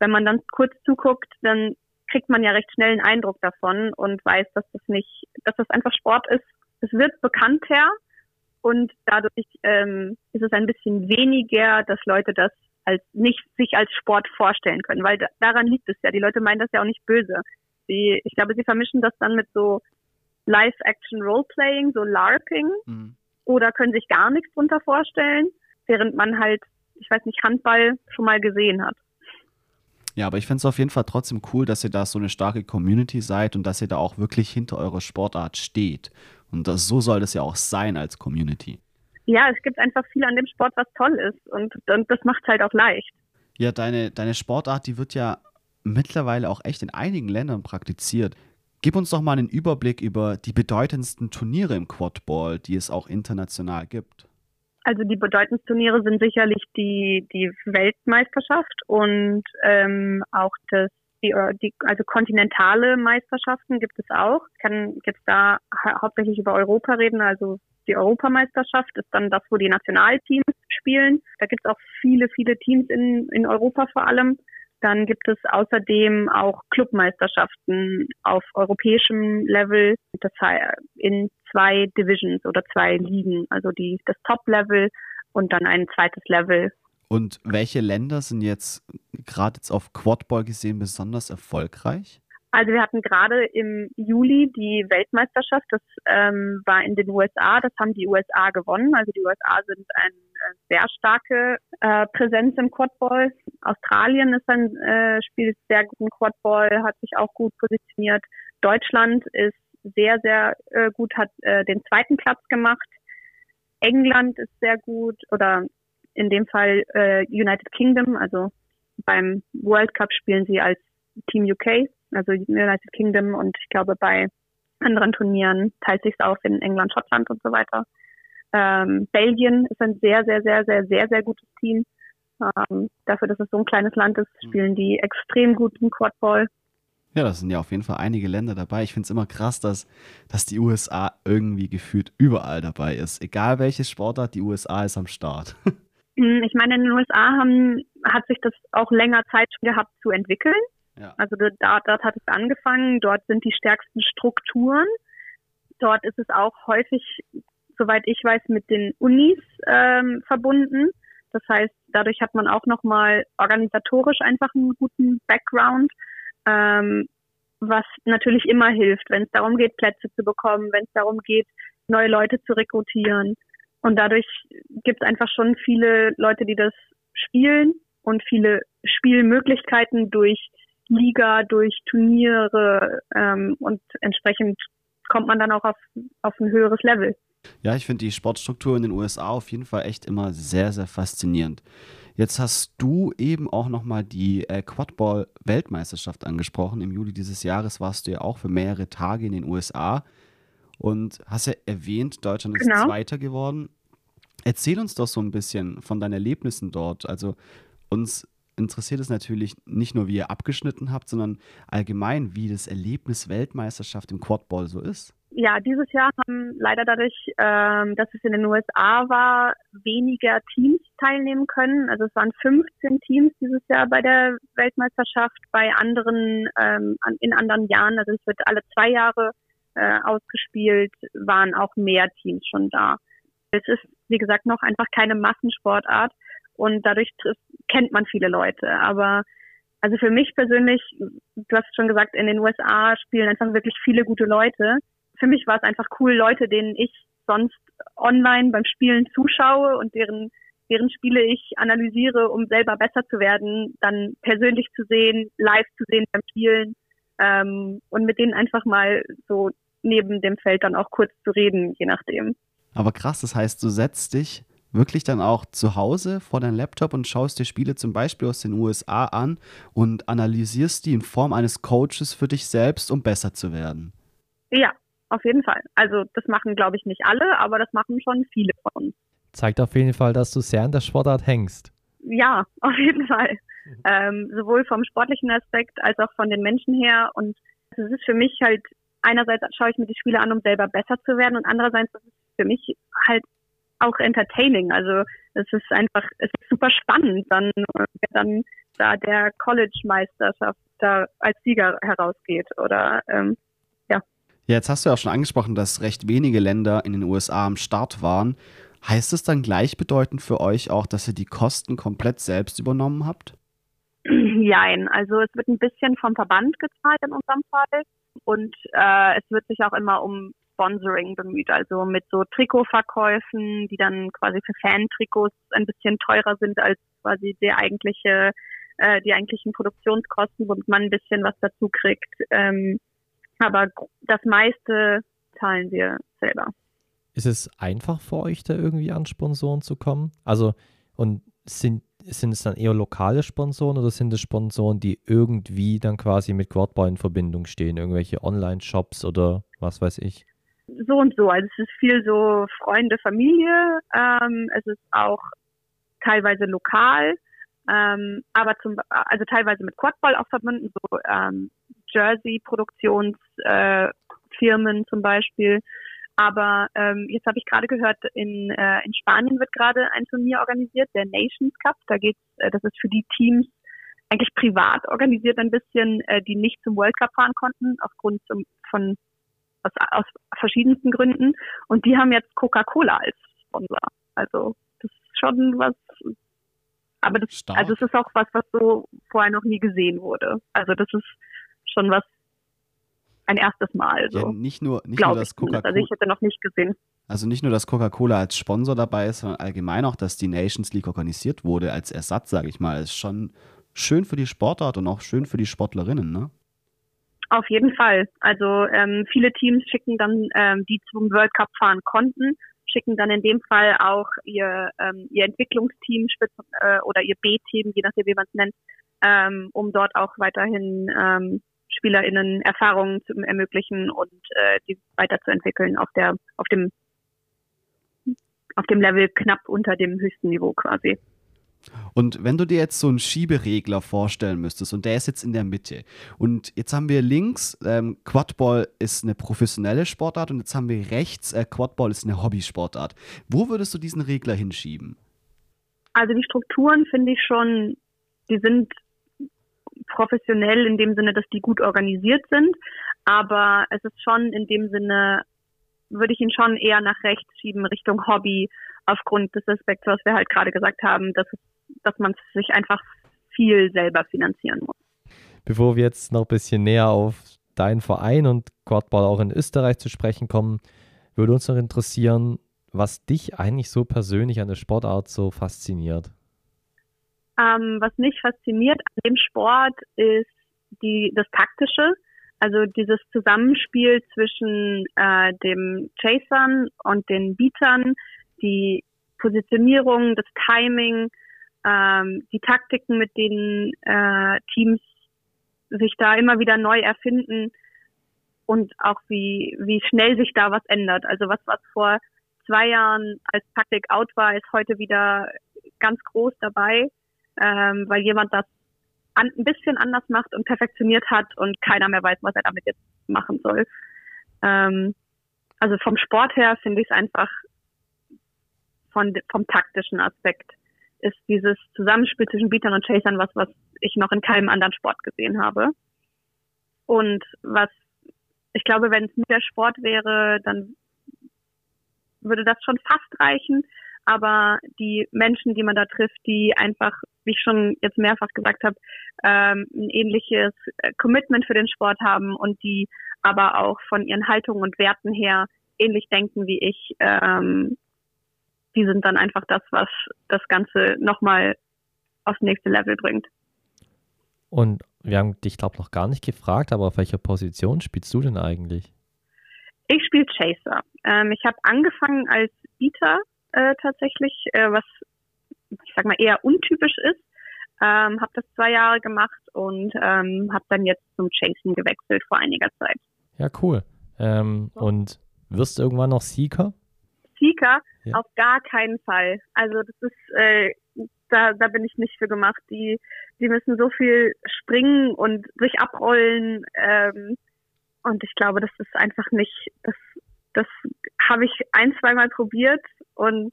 wenn man dann kurz zuguckt, dann kriegt man ja recht schnell einen Eindruck davon und weiß, dass das nicht, dass das einfach Sport ist. Es wird bekannter und dadurch ähm, ist es ein bisschen weniger, dass Leute das als nicht sich als Sport vorstellen können, weil da, daran liegt es ja. Die Leute meinen das ja auch nicht böse. Sie, ich glaube, sie vermischen das dann mit so Live-Action-Roleplaying, so LARPing, mhm. oder können sich gar nichts drunter vorstellen, während man halt, ich weiß nicht, Handball schon mal gesehen hat. Ja, aber ich finde es auf jeden Fall trotzdem cool, dass ihr da so eine starke Community seid und dass ihr da auch wirklich hinter eurer Sportart steht. Und das, so soll das ja auch sein als Community. Ja, es gibt einfach viel an dem Sport, was toll ist. Und, und das macht es halt auch leicht. Ja, deine, deine Sportart, die wird ja mittlerweile auch echt in einigen Ländern praktiziert. Gib uns doch mal einen Überblick über die bedeutendsten Turniere im Quadball, die es auch international gibt. Also die bedeutendsten Turniere sind sicherlich die, die Weltmeisterschaft und ähm, auch das die, die, also kontinentale Meisterschaften gibt es auch. Ich kann jetzt da ha hauptsächlich über Europa reden. Also die Europameisterschaft ist dann das, wo die Nationalteams spielen. Da gibt es auch viele, viele Teams in, in Europa vor allem. Dann gibt es außerdem auch Clubmeisterschaften auf europäischem Level, das heißt in zwei Divisions oder zwei Ligen, also die, das Top-Level und dann ein zweites Level. Und welche Länder sind jetzt gerade jetzt auf Quadball gesehen besonders erfolgreich? Also wir hatten gerade im Juli die Weltmeisterschaft, das ähm, war in den USA, das haben die USA gewonnen. Also die USA sind eine äh, sehr starke äh, Präsenz im Quadball. Australien ist ein äh, spielt sehr guten Quadball, hat sich auch gut positioniert. Deutschland ist sehr, sehr äh, gut, hat äh, den zweiten Platz gemacht. England ist sehr gut oder in dem Fall äh, United Kingdom, also beim World Cup spielen sie als Team UK also United Kingdom und ich glaube bei anderen Turnieren teilt sich es auf in England, Schottland und so weiter. Ähm, Belgien ist ein sehr, sehr, sehr, sehr, sehr, sehr gutes Team. Ähm, dafür, dass es so ein kleines Land ist, mhm. spielen die extrem guten Quadball. Ja, das sind ja auf jeden Fall einige Länder dabei. Ich finde es immer krass, dass, dass die USA irgendwie gefühlt überall dabei ist. Egal welches Sportart, die USA ist am Start. Hm, ich meine, in den USA haben, hat sich das auch länger Zeit gehabt zu entwickeln. Ja. Also da, dort hat es angefangen, dort sind die stärksten Strukturen. Dort ist es auch häufig, soweit ich weiß, mit den Unis ähm, verbunden. Das heißt, dadurch hat man auch nochmal organisatorisch einfach einen guten Background, ähm, was natürlich immer hilft, wenn es darum geht, Plätze zu bekommen, wenn es darum geht, neue Leute zu rekrutieren. Und dadurch gibt es einfach schon viele Leute, die das spielen und viele Spielmöglichkeiten durch Liga, durch Turniere ähm, und entsprechend kommt man dann auch auf, auf ein höheres Level. Ja, ich finde die Sportstruktur in den USA auf jeden Fall echt immer sehr, sehr faszinierend. Jetzt hast du eben auch nochmal die äh, Quadball-Weltmeisterschaft angesprochen. Im Juli dieses Jahres warst du ja auch für mehrere Tage in den USA und hast ja erwähnt, Deutschland ist genau. Zweiter geworden. Erzähl uns doch so ein bisschen von deinen Erlebnissen dort. Also uns interessiert es natürlich nicht nur, wie ihr abgeschnitten habt, sondern allgemein, wie das Erlebnis Weltmeisterschaft im Quadball so ist. Ja, dieses Jahr haben leider dadurch, ähm, dass es in den USA war, weniger Teams teilnehmen können. Also es waren 15 Teams dieses Jahr bei der Weltmeisterschaft. Bei anderen, ähm, in anderen Jahren, also es wird alle zwei Jahre äh, ausgespielt, waren auch mehr Teams schon da. Es ist, wie gesagt, noch einfach keine Massensportart und dadurch kennt man viele Leute. Aber also für mich persönlich, du hast schon gesagt, in den USA spielen einfach wirklich viele gute Leute. Für mich war es einfach cool, Leute, denen ich sonst online beim Spielen zuschaue und deren deren Spiele ich analysiere, um selber besser zu werden, dann persönlich zu sehen, live zu sehen beim Spielen ähm, und mit denen einfach mal so neben dem Feld dann auch kurz zu reden, je nachdem. Aber krass, das heißt, du setzt dich wirklich dann auch zu Hause vor deinem Laptop und schaust dir Spiele zum Beispiel aus den USA an und analysierst die in Form eines Coaches für dich selbst, um besser zu werden. Ja, auf jeden Fall. Also das machen, glaube ich, nicht alle, aber das machen schon viele von uns. Zeigt auf jeden Fall, dass du sehr an der Sportart hängst. Ja, auf jeden Fall. Mhm. Ähm, sowohl vom sportlichen Aspekt als auch von den Menschen her. Und es ist für mich halt, einerseits schaue ich mir die Spiele an, um selber besser zu werden und andererseits ist es für mich halt auch entertaining. Also es ist einfach, es ist super spannend, dann, wenn dann da der College-Meisterschaft da als Sieger herausgeht oder ähm, ja. Jetzt hast du ja auch schon angesprochen, dass recht wenige Länder in den USA am Start waren. Heißt es dann gleichbedeutend für euch auch, dass ihr die Kosten komplett selbst übernommen habt? Nein, also es wird ein bisschen vom Verband gezahlt in unserem Fall und äh, es wird sich auch immer um Sponsoring bemüht, also mit so Trikotverkäufen, die dann quasi für Fan-Trikots ein bisschen teurer sind als quasi der eigentliche, äh, die eigentlichen Produktionskosten, womit man ein bisschen was dazu kriegt. Ähm, aber das meiste zahlen wir selber. Ist es einfach für euch, da irgendwie an Sponsoren zu kommen? Also, und sind sind es dann eher lokale Sponsoren oder sind es Sponsoren, die irgendwie dann quasi mit Quadball in Verbindung stehen? Irgendwelche Online-Shops oder was weiß ich? So und so. Also es ist viel so Freunde, Familie. Ähm, es ist auch teilweise lokal, ähm, aber zum, also teilweise mit Quadball auch verbunden, so ähm, Jersey-Produktionsfirmen äh, zum Beispiel. Aber ähm, jetzt habe ich gerade gehört, in, äh, in Spanien wird gerade ein Turnier organisiert, der Nations Cup. Da geht's, äh, das ist für die Teams eigentlich privat organisiert ein bisschen, äh, die nicht zum World Cup fahren konnten, aufgrund zum, von aus, aus verschiedensten Gründen. Und die haben jetzt Coca-Cola als Sponsor. Also das ist schon was. Aber das, Stark. also es ist auch was, was so vorher noch nie gesehen wurde. Also das ist schon was ein erstes Mal. So. Ja, nicht nur, nicht nur das Coca-Cola. Also ich hätte noch nicht gesehen. Also nicht nur, dass Coca-Cola als Sponsor dabei ist, sondern allgemein auch, dass die Nations League organisiert wurde als Ersatz, sage ich mal, ist schon schön für die Sportart und auch schön für die Sportlerinnen, ne? Auf jeden Fall. Also ähm, viele Teams schicken dann, ähm, die zum World Cup fahren konnten, schicken dann in dem Fall auch ihr, ähm, ihr Entwicklungsteam äh, oder ihr B-Team, je nachdem wie man es nennt, ähm, um dort auch weiterhin ähm, SpielerInnen Erfahrungen zu ermöglichen und äh, die weiterzuentwickeln auf der, auf dem, auf dem Level knapp unter dem höchsten Niveau quasi. Und wenn du dir jetzt so einen Schieberegler vorstellen müsstest und der ist jetzt in der Mitte und jetzt haben wir links, ähm, Quadball ist eine professionelle Sportart und jetzt haben wir rechts, äh, Quadball ist eine Hobbysportart. Wo würdest du diesen Regler hinschieben? Also die Strukturen finde ich schon, die sind professionell in dem Sinne, dass die gut organisiert sind. Aber es ist schon in dem Sinne, würde ich ihn schon eher nach rechts schieben, Richtung Hobby, aufgrund des Aspekts, was wir halt gerade gesagt haben, dass, dass man sich einfach viel selber finanzieren muss. Bevor wir jetzt noch ein bisschen näher auf deinen Verein und Quadball auch in Österreich zu sprechen kommen, würde uns noch interessieren, was dich eigentlich so persönlich an der Sportart so fasziniert. Ähm, was mich fasziniert an dem Sport ist die, das Taktische, also dieses Zusammenspiel zwischen äh, dem Chasern und den Beatern, die Positionierung, das Timing, ähm, die Taktiken, mit denen äh, Teams sich da immer wieder neu erfinden und auch wie, wie schnell sich da was ändert. Also was, was vor zwei Jahren als Taktik out war, ist heute wieder ganz groß dabei ähm, weil jemand das an, ein bisschen anders macht und perfektioniert hat und keiner mehr weiß, was er damit jetzt machen soll. Ähm, also vom Sport her finde ich es einfach von, vom taktischen Aspekt ist dieses Zusammenspiel zwischen Beatern und Chasern was, was ich noch in keinem anderen Sport gesehen habe. Und was, ich glaube, wenn es nur der Sport wäre, dann würde das schon fast reichen aber die Menschen, die man da trifft, die einfach, wie ich schon jetzt mehrfach gesagt habe, ähm, ein ähnliches äh, Commitment für den Sport haben und die aber auch von ihren Haltungen und Werten her ähnlich denken wie ich, ähm, die sind dann einfach das, was das Ganze nochmal aufs nächste Level bringt. Und wir haben dich, glaube ich, noch gar nicht gefragt, aber auf welcher Position spielst du denn eigentlich? Ich spiele Chaser. Ähm, ich habe angefangen als Beater äh, tatsächlich, äh, was ich sag mal eher untypisch ist. Ähm, habe das zwei Jahre gemacht und ähm, habe dann jetzt zum Chasen gewechselt vor einiger Zeit. Ja, cool. Ähm, so. Und wirst du irgendwann noch Seeker? Seeker? Ja. Auf gar keinen Fall. Also das ist, äh, da, da bin ich nicht für gemacht. Die, die müssen so viel springen und sich abrollen. Ähm, und ich glaube, das ist einfach nicht, das, das habe ich ein, zweimal probiert und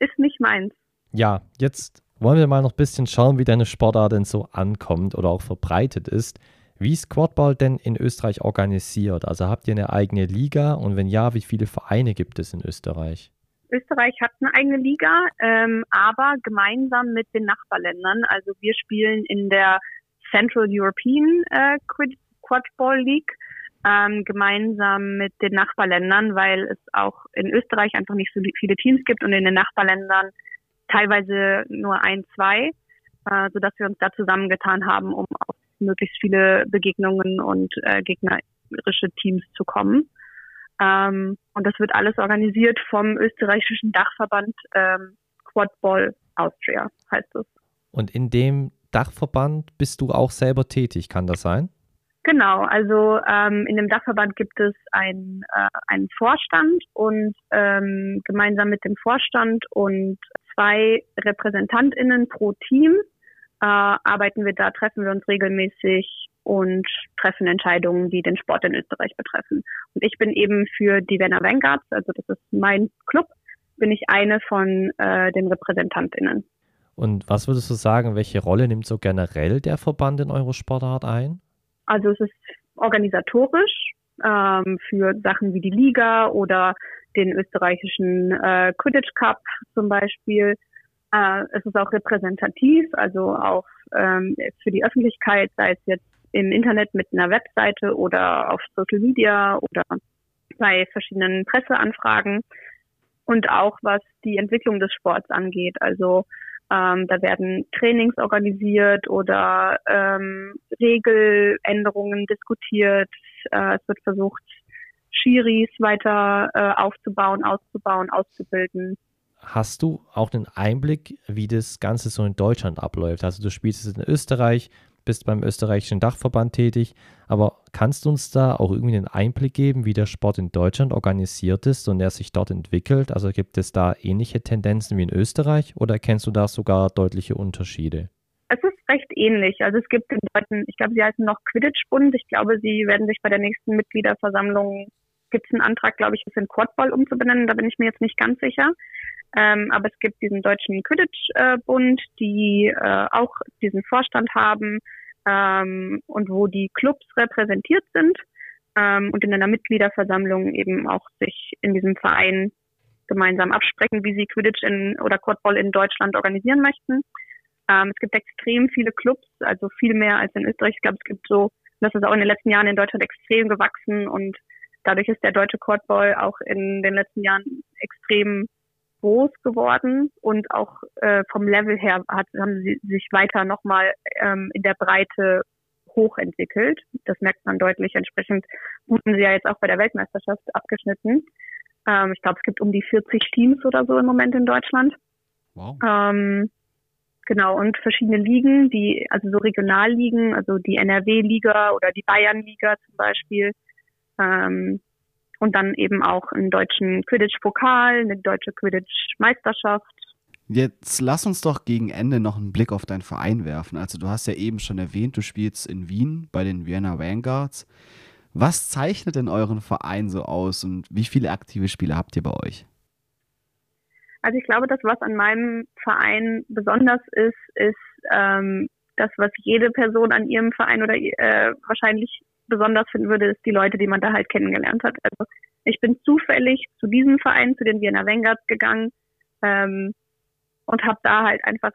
ist nicht meins. Ja, jetzt wollen wir mal noch ein bisschen schauen, wie deine Sportart denn so ankommt oder auch verbreitet ist. Wie ist Quadball denn in Österreich organisiert? Also habt ihr eine eigene Liga und wenn ja, wie viele Vereine gibt es in Österreich? Österreich hat eine eigene Liga, ähm, aber gemeinsam mit den Nachbarländern. Also wir spielen in der Central European äh, Quadball League ähm, gemeinsam mit den Nachbarländern, weil es auch in Österreich einfach nicht so viele Teams gibt und in den Nachbarländern teilweise nur ein, zwei, äh, sodass wir uns da zusammengetan haben, um auf möglichst viele Begegnungen und äh, gegnerische Teams zu kommen. Ähm, und das wird alles organisiert vom österreichischen Dachverband ähm, Quadball Austria, heißt es. Und in dem Dachverband bist du auch selber tätig, kann das sein? Genau, also ähm, in dem Dachverband gibt es ein, äh, einen Vorstand und ähm, gemeinsam mit dem Vorstand und zwei RepräsentantInnen pro Team äh, arbeiten wir da, treffen wir uns regelmäßig und treffen Entscheidungen, die den Sport in Österreich betreffen. Und ich bin eben für die Werner Vanguards, also das ist mein Club, bin ich eine von äh, den RepräsentantInnen. Und was würdest du sagen, welche Rolle nimmt so generell der Verband in eure Sportart ein? Also es ist organisatorisch ähm, für Sachen wie die Liga oder den österreichischen äh, Quidditch Cup zum Beispiel. Äh, es ist auch repräsentativ, also auch ähm, für die Öffentlichkeit, sei es jetzt im Internet mit einer Webseite oder auf Social Media oder bei verschiedenen Presseanfragen und auch was die Entwicklung des Sports angeht. Also ähm, da werden Trainings organisiert oder ähm, Regeländerungen diskutiert. Äh, es wird versucht, Schiris weiter äh, aufzubauen, auszubauen, auszubilden. Hast du auch einen Einblick, wie das Ganze so in Deutschland abläuft? Also du spielst es in Österreich, bist beim österreichischen Dachverband tätig, aber kannst du uns da auch irgendwie einen Einblick geben, wie der Sport in Deutschland organisiert ist und er sich dort entwickelt? Also gibt es da ähnliche Tendenzen wie in Österreich oder kennst du da sogar deutliche Unterschiede? Es ist recht ähnlich. Also es gibt in Deutschland, ich glaube, sie heißen noch Quidditch-Bund. Ich glaube, sie werden sich bei der nächsten Mitgliederversammlung, gibt es einen Antrag, glaube ich, das in Quadball umzubenennen. Da bin ich mir jetzt nicht ganz sicher. Ähm, aber es gibt diesen deutschen Quidditch-Bund, die äh, auch diesen Vorstand haben ähm, und wo die Clubs repräsentiert sind ähm, und in einer Mitgliederversammlung eben auch sich in diesem Verein gemeinsam absprechen, wie sie Quidditch in, oder Quadball in Deutschland organisieren möchten. Ähm, es gibt extrem viele Clubs, also viel mehr als in Österreich. Ich glaube, es gibt so, das ist auch in den letzten Jahren in Deutschland extrem gewachsen und dadurch ist der deutsche Quadball auch in den letzten Jahren extrem groß geworden und auch äh, vom Level her hat, haben sie sich weiter nochmal ähm, in der Breite hochentwickelt. Das merkt man deutlich. Entsprechend wurden sie ja jetzt auch bei der Weltmeisterschaft abgeschnitten. Ähm, ich glaube, es gibt um die 40 Teams oder so im Moment in Deutschland. Wow. Ähm, genau, und verschiedene Ligen, die, also so Regionalligen, also die NRW-Liga oder die Bayern-Liga zum Beispiel. Ähm, und dann eben auch einen deutschen Quidditch-Pokal, eine deutsche Quidditch-Meisterschaft. Jetzt lass uns doch gegen Ende noch einen Blick auf deinen Verein werfen. Also du hast ja eben schon erwähnt, du spielst in Wien bei den Vienna Vanguards. Was zeichnet denn euren Verein so aus und wie viele aktive Spieler habt ihr bei euch? Also ich glaube, das, was an meinem Verein besonders ist, ist ähm, das, was jede Person an ihrem Verein oder äh, wahrscheinlich besonders finden würde, ist die Leute, die man da halt kennengelernt hat. Also ich bin zufällig zu diesem Verein, zu den Vienna Vanguards gegangen ähm, und habe da halt einfach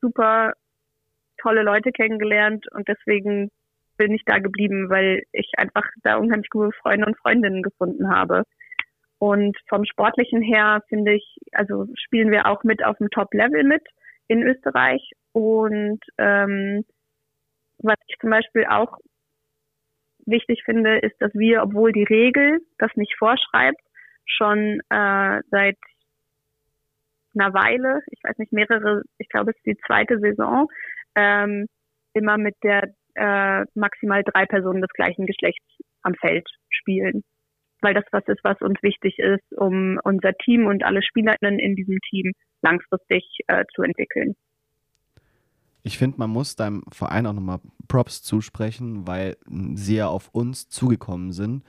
super tolle Leute kennengelernt und deswegen bin ich da geblieben, weil ich einfach da unheimlich gute Freunde und Freundinnen gefunden habe. Und vom Sportlichen her finde ich, also spielen wir auch mit auf dem Top-Level mit in Österreich. Und ähm, was ich zum Beispiel auch wichtig finde, ist, dass wir, obwohl die Regel das nicht vorschreibt, schon äh, seit einer Weile, ich weiß nicht, mehrere, ich glaube, es ist die zweite Saison, ähm, immer mit der äh, maximal drei Personen des gleichen Geschlechts am Feld spielen. Weil das was ist, was uns wichtig ist, um unser Team und alle Spielerinnen in diesem Team langfristig äh, zu entwickeln ich finde, man muss deinem Verein auch nochmal Props zusprechen, weil sie ja auf uns zugekommen sind,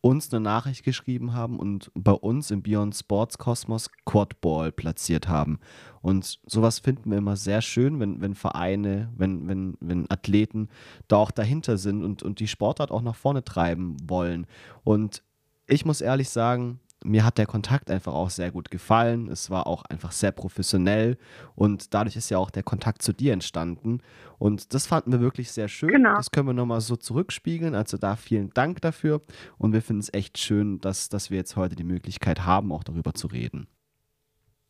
uns eine Nachricht geschrieben haben und bei uns im Beyond Sports Kosmos Quadball platziert haben. Und sowas finden wir immer sehr schön, wenn, wenn Vereine, wenn, wenn, wenn Athleten da auch dahinter sind und, und die Sportart auch nach vorne treiben wollen. Und ich muss ehrlich sagen, mir hat der Kontakt einfach auch sehr gut gefallen. Es war auch einfach sehr professionell und dadurch ist ja auch der Kontakt zu dir entstanden. Und das fanden wir wirklich sehr schön. Genau. Das können wir nochmal so zurückspiegeln. Also da vielen Dank dafür. Und wir finden es echt schön, dass, dass wir jetzt heute die Möglichkeit haben, auch darüber zu reden.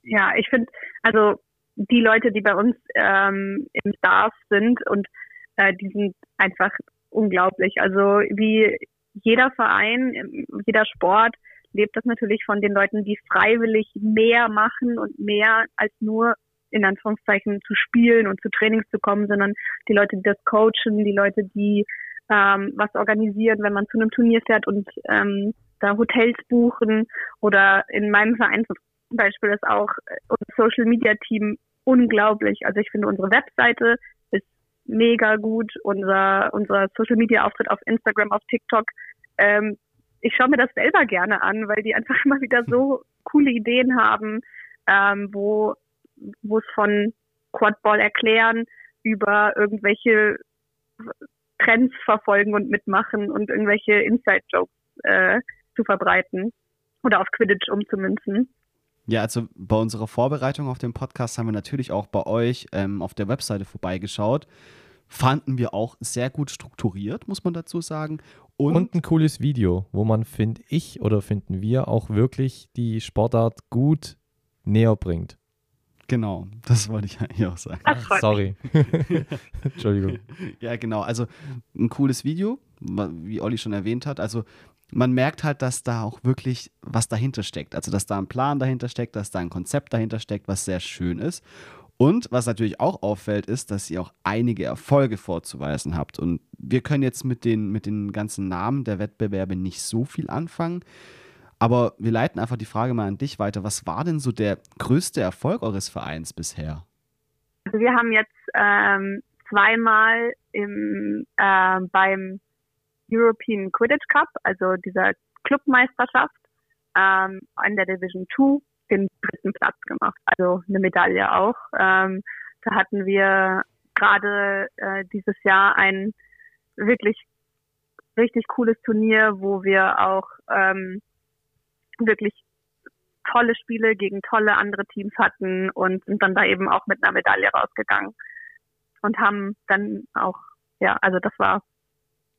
Ja, ich finde, also die Leute, die bei uns ähm, im Staff sind und äh, die sind einfach unglaublich. Also wie jeder Verein, jeder Sport lebt das natürlich von den Leuten, die freiwillig mehr machen und mehr als nur in Anführungszeichen zu spielen und zu Trainings zu kommen, sondern die Leute, die das coachen, die Leute, die ähm, was organisieren, wenn man zu einem Turnier fährt und ähm, da Hotels buchen oder in meinem Verein zum Beispiel ist auch unser Social Media Team unglaublich. Also ich finde unsere Webseite ist mega gut, unser unser Social Media Auftritt auf Instagram, auf TikTok. Ähm, ich schaue mir das selber gerne an, weil die einfach immer wieder so coole Ideen haben, ähm, wo wo es von Quadball erklären über irgendwelche Trends verfolgen und mitmachen und irgendwelche Inside-Jokes äh, zu verbreiten oder auf Quidditch umzumünzen. Ja, also bei unserer Vorbereitung auf den Podcast haben wir natürlich auch bei euch ähm, auf der Webseite vorbeigeschaut. Fanden wir auch sehr gut strukturiert, muss man dazu sagen. Und, und ein cooles Video, wo man, finde ich oder finden wir, auch wirklich die Sportart gut näher bringt. Genau, das wollte ich eigentlich auch sagen. Ach, sorry. Entschuldigung. Ja, genau. Also ein cooles Video, wie Olli schon erwähnt hat. Also man merkt halt, dass da auch wirklich was dahinter steckt. Also dass da ein Plan dahinter steckt, dass da ein Konzept dahinter steckt, was sehr schön ist. Und was natürlich auch auffällt, ist, dass ihr auch einige Erfolge vorzuweisen habt. Und wir können jetzt mit den, mit den ganzen Namen der Wettbewerbe nicht so viel anfangen. Aber wir leiten einfach die Frage mal an dich weiter. Was war denn so der größte Erfolg eures Vereins bisher? Also wir haben jetzt ähm, zweimal im, äh, beim European Quidditch Cup, also dieser Clubmeisterschaft, ähm, in der Division 2 den dritten Platz gemacht, also eine Medaille auch. Ähm, da hatten wir gerade äh, dieses Jahr ein wirklich richtig cooles Turnier, wo wir auch ähm, wirklich tolle Spiele gegen tolle andere Teams hatten und sind dann da eben auch mit einer Medaille rausgegangen und haben dann auch, ja, also das war,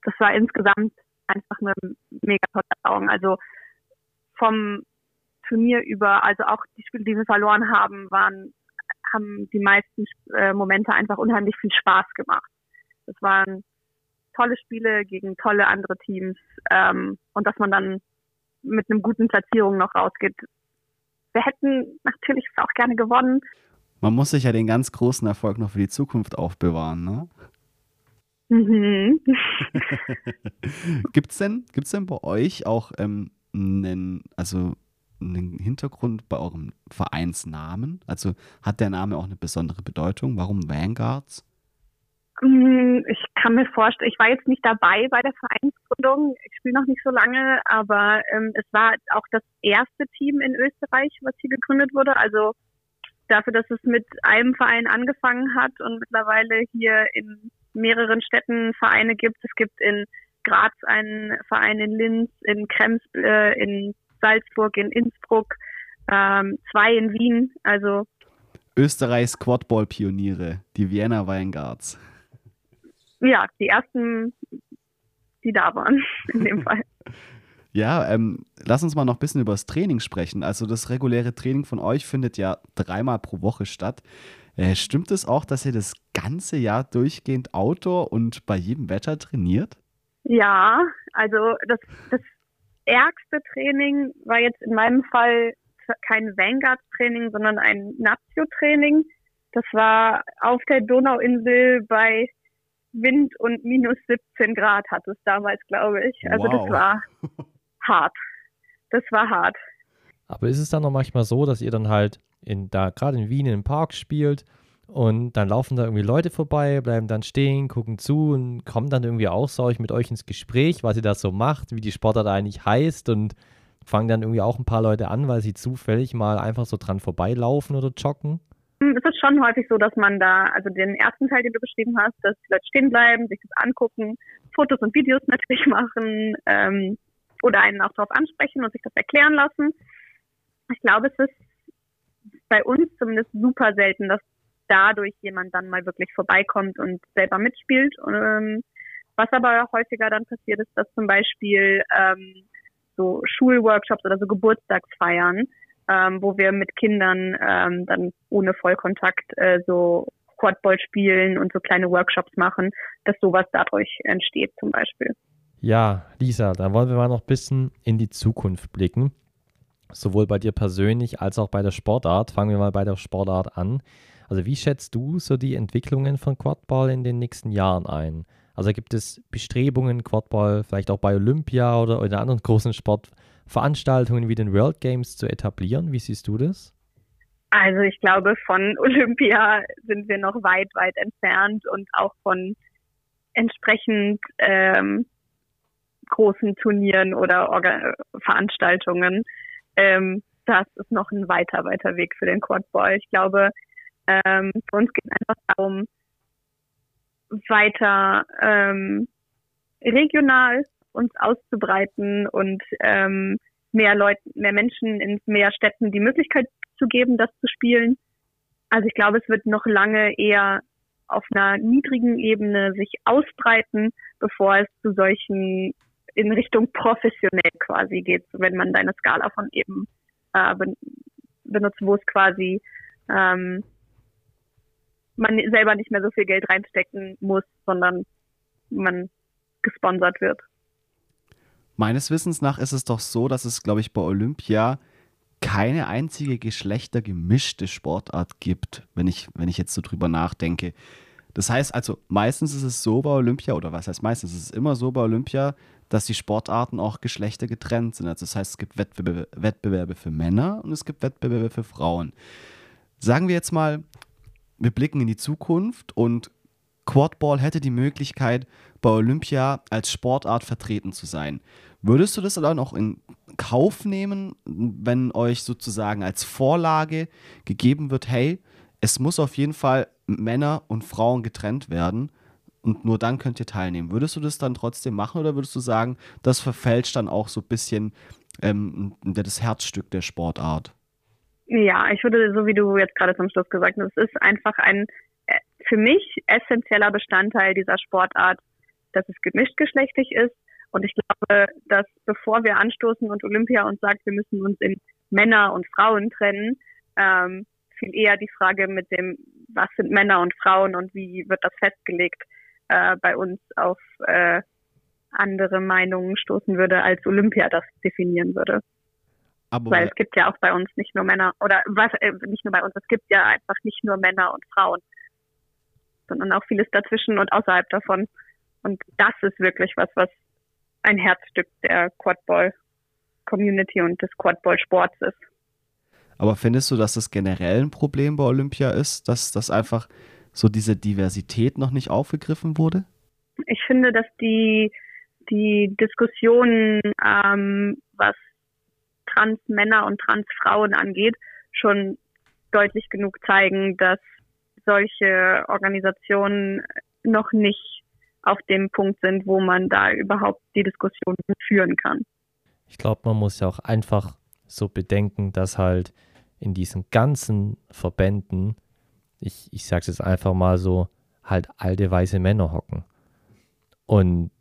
das war insgesamt einfach eine mega tolle Erfahrung. Also vom Turnier über, also auch die Spiele, die wir verloren haben, waren, haben die meisten äh, Momente einfach unheimlich viel Spaß gemacht. Das waren tolle Spiele gegen tolle andere Teams ähm, und dass man dann mit einem guten Platzierung noch rausgeht. Wir hätten natürlich auch gerne gewonnen. Man muss sich ja den ganz großen Erfolg noch für die Zukunft aufbewahren, ne? Mhm. gibt's denn, gibt's denn bei euch auch ähm, einen, also einen Hintergrund bei eurem Vereinsnamen? Also hat der Name auch eine besondere Bedeutung? Warum Vanguards? Mm, ich kann mir vorstellen, ich war jetzt nicht dabei bei der Vereinsgründung, ich spiele noch nicht so lange, aber ähm, es war auch das erste Team in Österreich, was hier gegründet wurde. Also dafür, dass es mit einem Verein angefangen hat und mittlerweile hier in mehreren Städten Vereine gibt. Es gibt in Graz einen Verein in Linz, in Krems, äh, in Salzburg, in Innsbruck, ähm, zwei in Wien. Also Österreichs Quadball-Pioniere, die Vienna Weingarts ja, die ersten, die da waren, in dem Fall. Ja, ähm, lass uns mal noch ein bisschen über das Training sprechen. Also das reguläre Training von euch findet ja dreimal pro Woche statt. Äh, stimmt es auch, dass ihr das ganze Jahr durchgehend Outdoor und bei jedem Wetter trainiert? Ja, also das, das ärgste Training war jetzt in meinem Fall kein Vanguard-Training, sondern ein Nazio-Training. Das war auf der Donauinsel bei Wind und minus 17 Grad hat es damals, glaube ich. Also wow. das war hart. Das war hart. Aber ist es dann noch manchmal so, dass ihr dann halt in da gerade in Wien im Park spielt und dann laufen da irgendwie Leute vorbei, bleiben dann stehen, gucken zu und kommen dann irgendwie auch so mit euch ins Gespräch, was ihr da so macht, wie die Sportart eigentlich heißt und fangen dann irgendwie auch ein paar Leute an, weil sie zufällig mal einfach so dran vorbeilaufen oder joggen? Hm, es ist schon häufig so, dass man da, also den ersten Teil, den du beschrieben hast, dass die Leute stehen bleiben, sich das angucken, Fotos und Videos natürlich machen ähm, oder einen auch darauf ansprechen und sich das erklären lassen. Ich glaube, es ist bei uns zumindest super selten, dass dadurch jemand dann mal wirklich vorbeikommt und selber mitspielt. Ähm, was aber häufiger dann passiert ist, dass zum Beispiel ähm, so Schulworkshops oder so Geburtstagsfeiern ähm, wo wir mit Kindern ähm, dann ohne Vollkontakt äh, so Quadball spielen und so kleine Workshops machen, dass sowas dadurch entsteht zum Beispiel. Ja, Lisa, dann wollen wir mal noch ein bisschen in die Zukunft blicken. Sowohl bei dir persönlich als auch bei der Sportart. Fangen wir mal bei der Sportart an. Also wie schätzt du so die Entwicklungen von Quadball in den nächsten Jahren ein? Also gibt es Bestrebungen, Quadball vielleicht auch bei Olympia oder in anderen großen Sportveranstaltungen wie den World Games zu etablieren? Wie siehst du das? Also ich glaube, von Olympia sind wir noch weit, weit entfernt und auch von entsprechend ähm, großen Turnieren oder Orga Veranstaltungen. Ähm, das ist noch ein weiter, weiter Weg für den Quadball. Ich glaube, ähm, für uns geht es einfach darum, weiter ähm, regional uns auszubreiten und ähm, mehr Leuten, mehr Menschen in mehr Städten die Möglichkeit zu geben, das zu spielen. Also ich glaube, es wird noch lange eher auf einer niedrigen Ebene sich ausbreiten, bevor es zu solchen in Richtung professionell quasi geht, wenn man deine Skala von eben äh, benutzt, wo es quasi ähm, man selber nicht mehr so viel Geld reinstecken muss, sondern man gesponsert wird. Meines Wissens nach ist es doch so, dass es, glaube ich, bei Olympia keine einzige geschlechtergemischte Sportart gibt, wenn ich, wenn ich jetzt so drüber nachdenke. Das heißt also, meistens ist es so bei Olympia, oder was heißt meistens, ist es immer so bei Olympia, dass die Sportarten auch geschlechtergetrennt sind. Also das heißt, es gibt Wettbewerbe, Wettbewerbe für Männer und es gibt Wettbewerbe für Frauen. Sagen wir jetzt mal, wir blicken in die Zukunft und Quadball hätte die Möglichkeit, bei Olympia als Sportart vertreten zu sein. Würdest du das dann auch in Kauf nehmen, wenn euch sozusagen als Vorlage gegeben wird, hey, es muss auf jeden Fall Männer und Frauen getrennt werden und nur dann könnt ihr teilnehmen. Würdest du das dann trotzdem machen oder würdest du sagen, das verfälscht dann auch so ein bisschen ähm, das Herzstück der Sportart? Ja, ich würde, so wie du jetzt gerade zum Schluss gesagt hast, es ist einfach ein äh, für mich essentieller Bestandteil dieser Sportart, dass es gemischtgeschlechtlich ist. Und ich glaube, dass bevor wir anstoßen und Olympia uns sagt, wir müssen uns in Männer und Frauen trennen, ähm, viel eher die Frage mit dem, was sind Männer und Frauen und wie wird das festgelegt, äh, bei uns auf äh, andere Meinungen stoßen würde, als Olympia das definieren würde. Aber Weil es gibt ja auch bei uns nicht nur Männer oder was äh, nicht nur bei uns, es gibt ja einfach nicht nur Männer und Frauen, sondern auch vieles dazwischen und außerhalb davon. Und das ist wirklich was, was ein Herzstück der Quadball Community und des Quadball Sports ist. Aber findest du, dass das generell ein Problem bei Olympia ist, dass das einfach so diese Diversität noch nicht aufgegriffen wurde? Ich finde, dass die, die Diskussionen, ähm, was Trans-Männer und Trans-Frauen angeht, schon deutlich genug zeigen, dass solche Organisationen noch nicht auf dem Punkt sind, wo man da überhaupt die Diskussion führen kann. Ich glaube, man muss ja auch einfach so bedenken, dass halt in diesen ganzen Verbänden ich, ich sage es jetzt einfach mal so, halt alte weiße Männer hocken. Und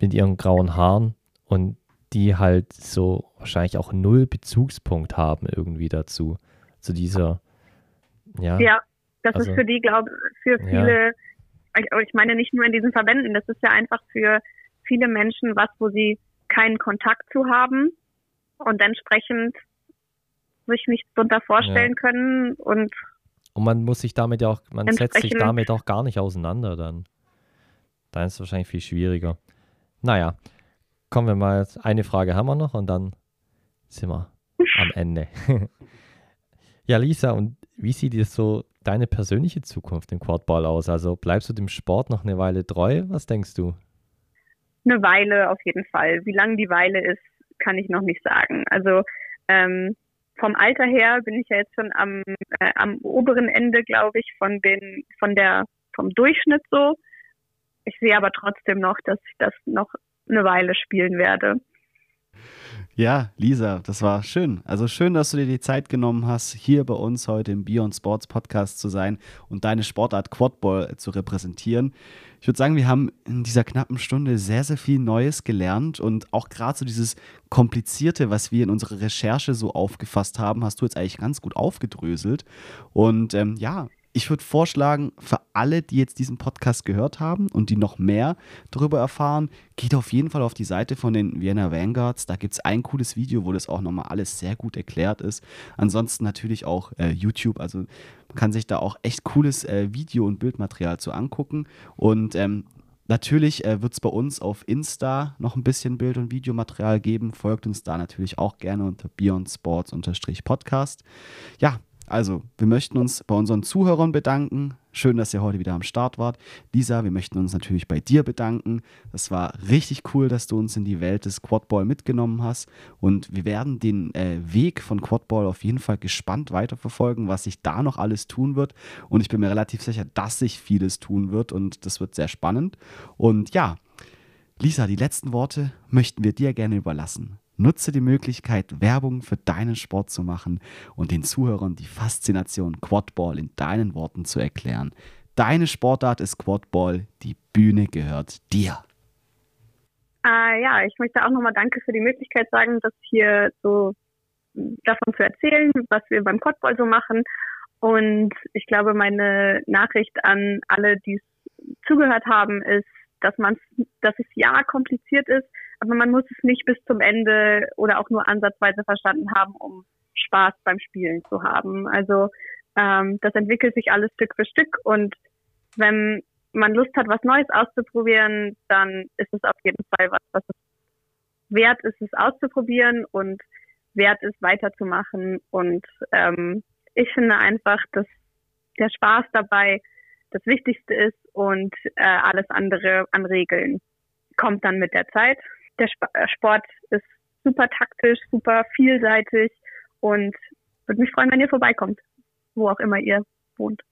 mit ihren grauen Haaren und die halt so wahrscheinlich auch null Bezugspunkt haben irgendwie dazu, zu dieser, ja. Ja, das also, ist für die, glaube für viele, ja. ich meine nicht nur in diesen Verbänden, das ist ja einfach für viele Menschen was, wo sie keinen Kontakt zu haben und entsprechend sich nichts darunter vorstellen ja. können und und man muss sich damit ja auch, man setzt sich damit auch gar nicht auseinander dann. Dann ist es wahrscheinlich viel schwieriger. Naja, kommen wir mal, eine Frage haben wir noch und dann sind wir am Ende. ja, Lisa, und wie sieht jetzt so deine persönliche Zukunft im Quadball aus? Also bleibst du dem Sport noch eine Weile treu? Was denkst du? Eine Weile auf jeden Fall. Wie lang die Weile ist, kann ich noch nicht sagen. Also ähm, vom Alter her bin ich ja jetzt schon am, äh, am oberen Ende, glaube ich, von den, von der, vom Durchschnitt so. Ich sehe aber trotzdem noch, dass ich das noch eine Weile spielen werde. Ja, Lisa, das war schön. Also schön, dass du dir die Zeit genommen hast, hier bei uns heute im Beyond Sports Podcast zu sein und deine Sportart Quadball zu repräsentieren. Ich würde sagen, wir haben in dieser knappen Stunde sehr, sehr viel Neues gelernt und auch gerade so dieses Komplizierte, was wir in unserer Recherche so aufgefasst haben, hast du jetzt eigentlich ganz gut aufgedröselt. Und ähm, ja, ich würde vorschlagen, für alle, die jetzt diesen Podcast gehört haben und die noch mehr darüber erfahren, geht auf jeden Fall auf die Seite von den Vienna Vanguards. Da gibt es ein cooles Video, wo das auch nochmal alles sehr gut erklärt ist. Ansonsten natürlich auch äh, YouTube. Also man kann sich da auch echt cooles äh, Video- und Bildmaterial zu angucken. Und ähm, Natürlich äh, wird es bei uns auf Insta noch ein bisschen Bild- und Videomaterial geben. Folgt uns da natürlich auch gerne unter beyondsports-podcast. Ja, also, wir möchten uns bei unseren Zuhörern bedanken. Schön, dass ihr heute wieder am Start wart. Lisa, wir möchten uns natürlich bei dir bedanken. Das war richtig cool, dass du uns in die Welt des Quadball mitgenommen hast. Und wir werden den äh, Weg von Quadball auf jeden Fall gespannt weiterverfolgen, was sich da noch alles tun wird. Und ich bin mir relativ sicher, dass sich vieles tun wird. Und das wird sehr spannend. Und ja, Lisa, die letzten Worte möchten wir dir gerne überlassen. Nutze die Möglichkeit, Werbung für deinen Sport zu machen und den Zuhörern die Faszination Quadball in deinen Worten zu erklären. Deine Sportart ist Quadball, die Bühne gehört dir. Äh, ja, ich möchte auch nochmal Danke für die Möglichkeit sagen, das hier so davon zu erzählen, was wir beim Quadball so machen. Und ich glaube, meine Nachricht an alle, die es zugehört haben, ist, dass man, dass es ja kompliziert ist, aber man muss es nicht bis zum Ende oder auch nur ansatzweise verstanden haben, um Spaß beim Spielen zu haben. Also ähm, das entwickelt sich alles Stück für Stück und wenn man Lust hat, was Neues auszuprobieren, dann ist es auf jeden Fall was, was es wert ist, es auszuprobieren und wert ist, weiterzumachen. Und ähm, ich finde einfach, dass der Spaß dabei das Wichtigste ist und äh, alles andere an Regeln kommt dann mit der Zeit. Der äh, Sport ist super taktisch, super vielseitig und würde mich freuen, wenn ihr vorbeikommt, wo auch immer ihr wohnt.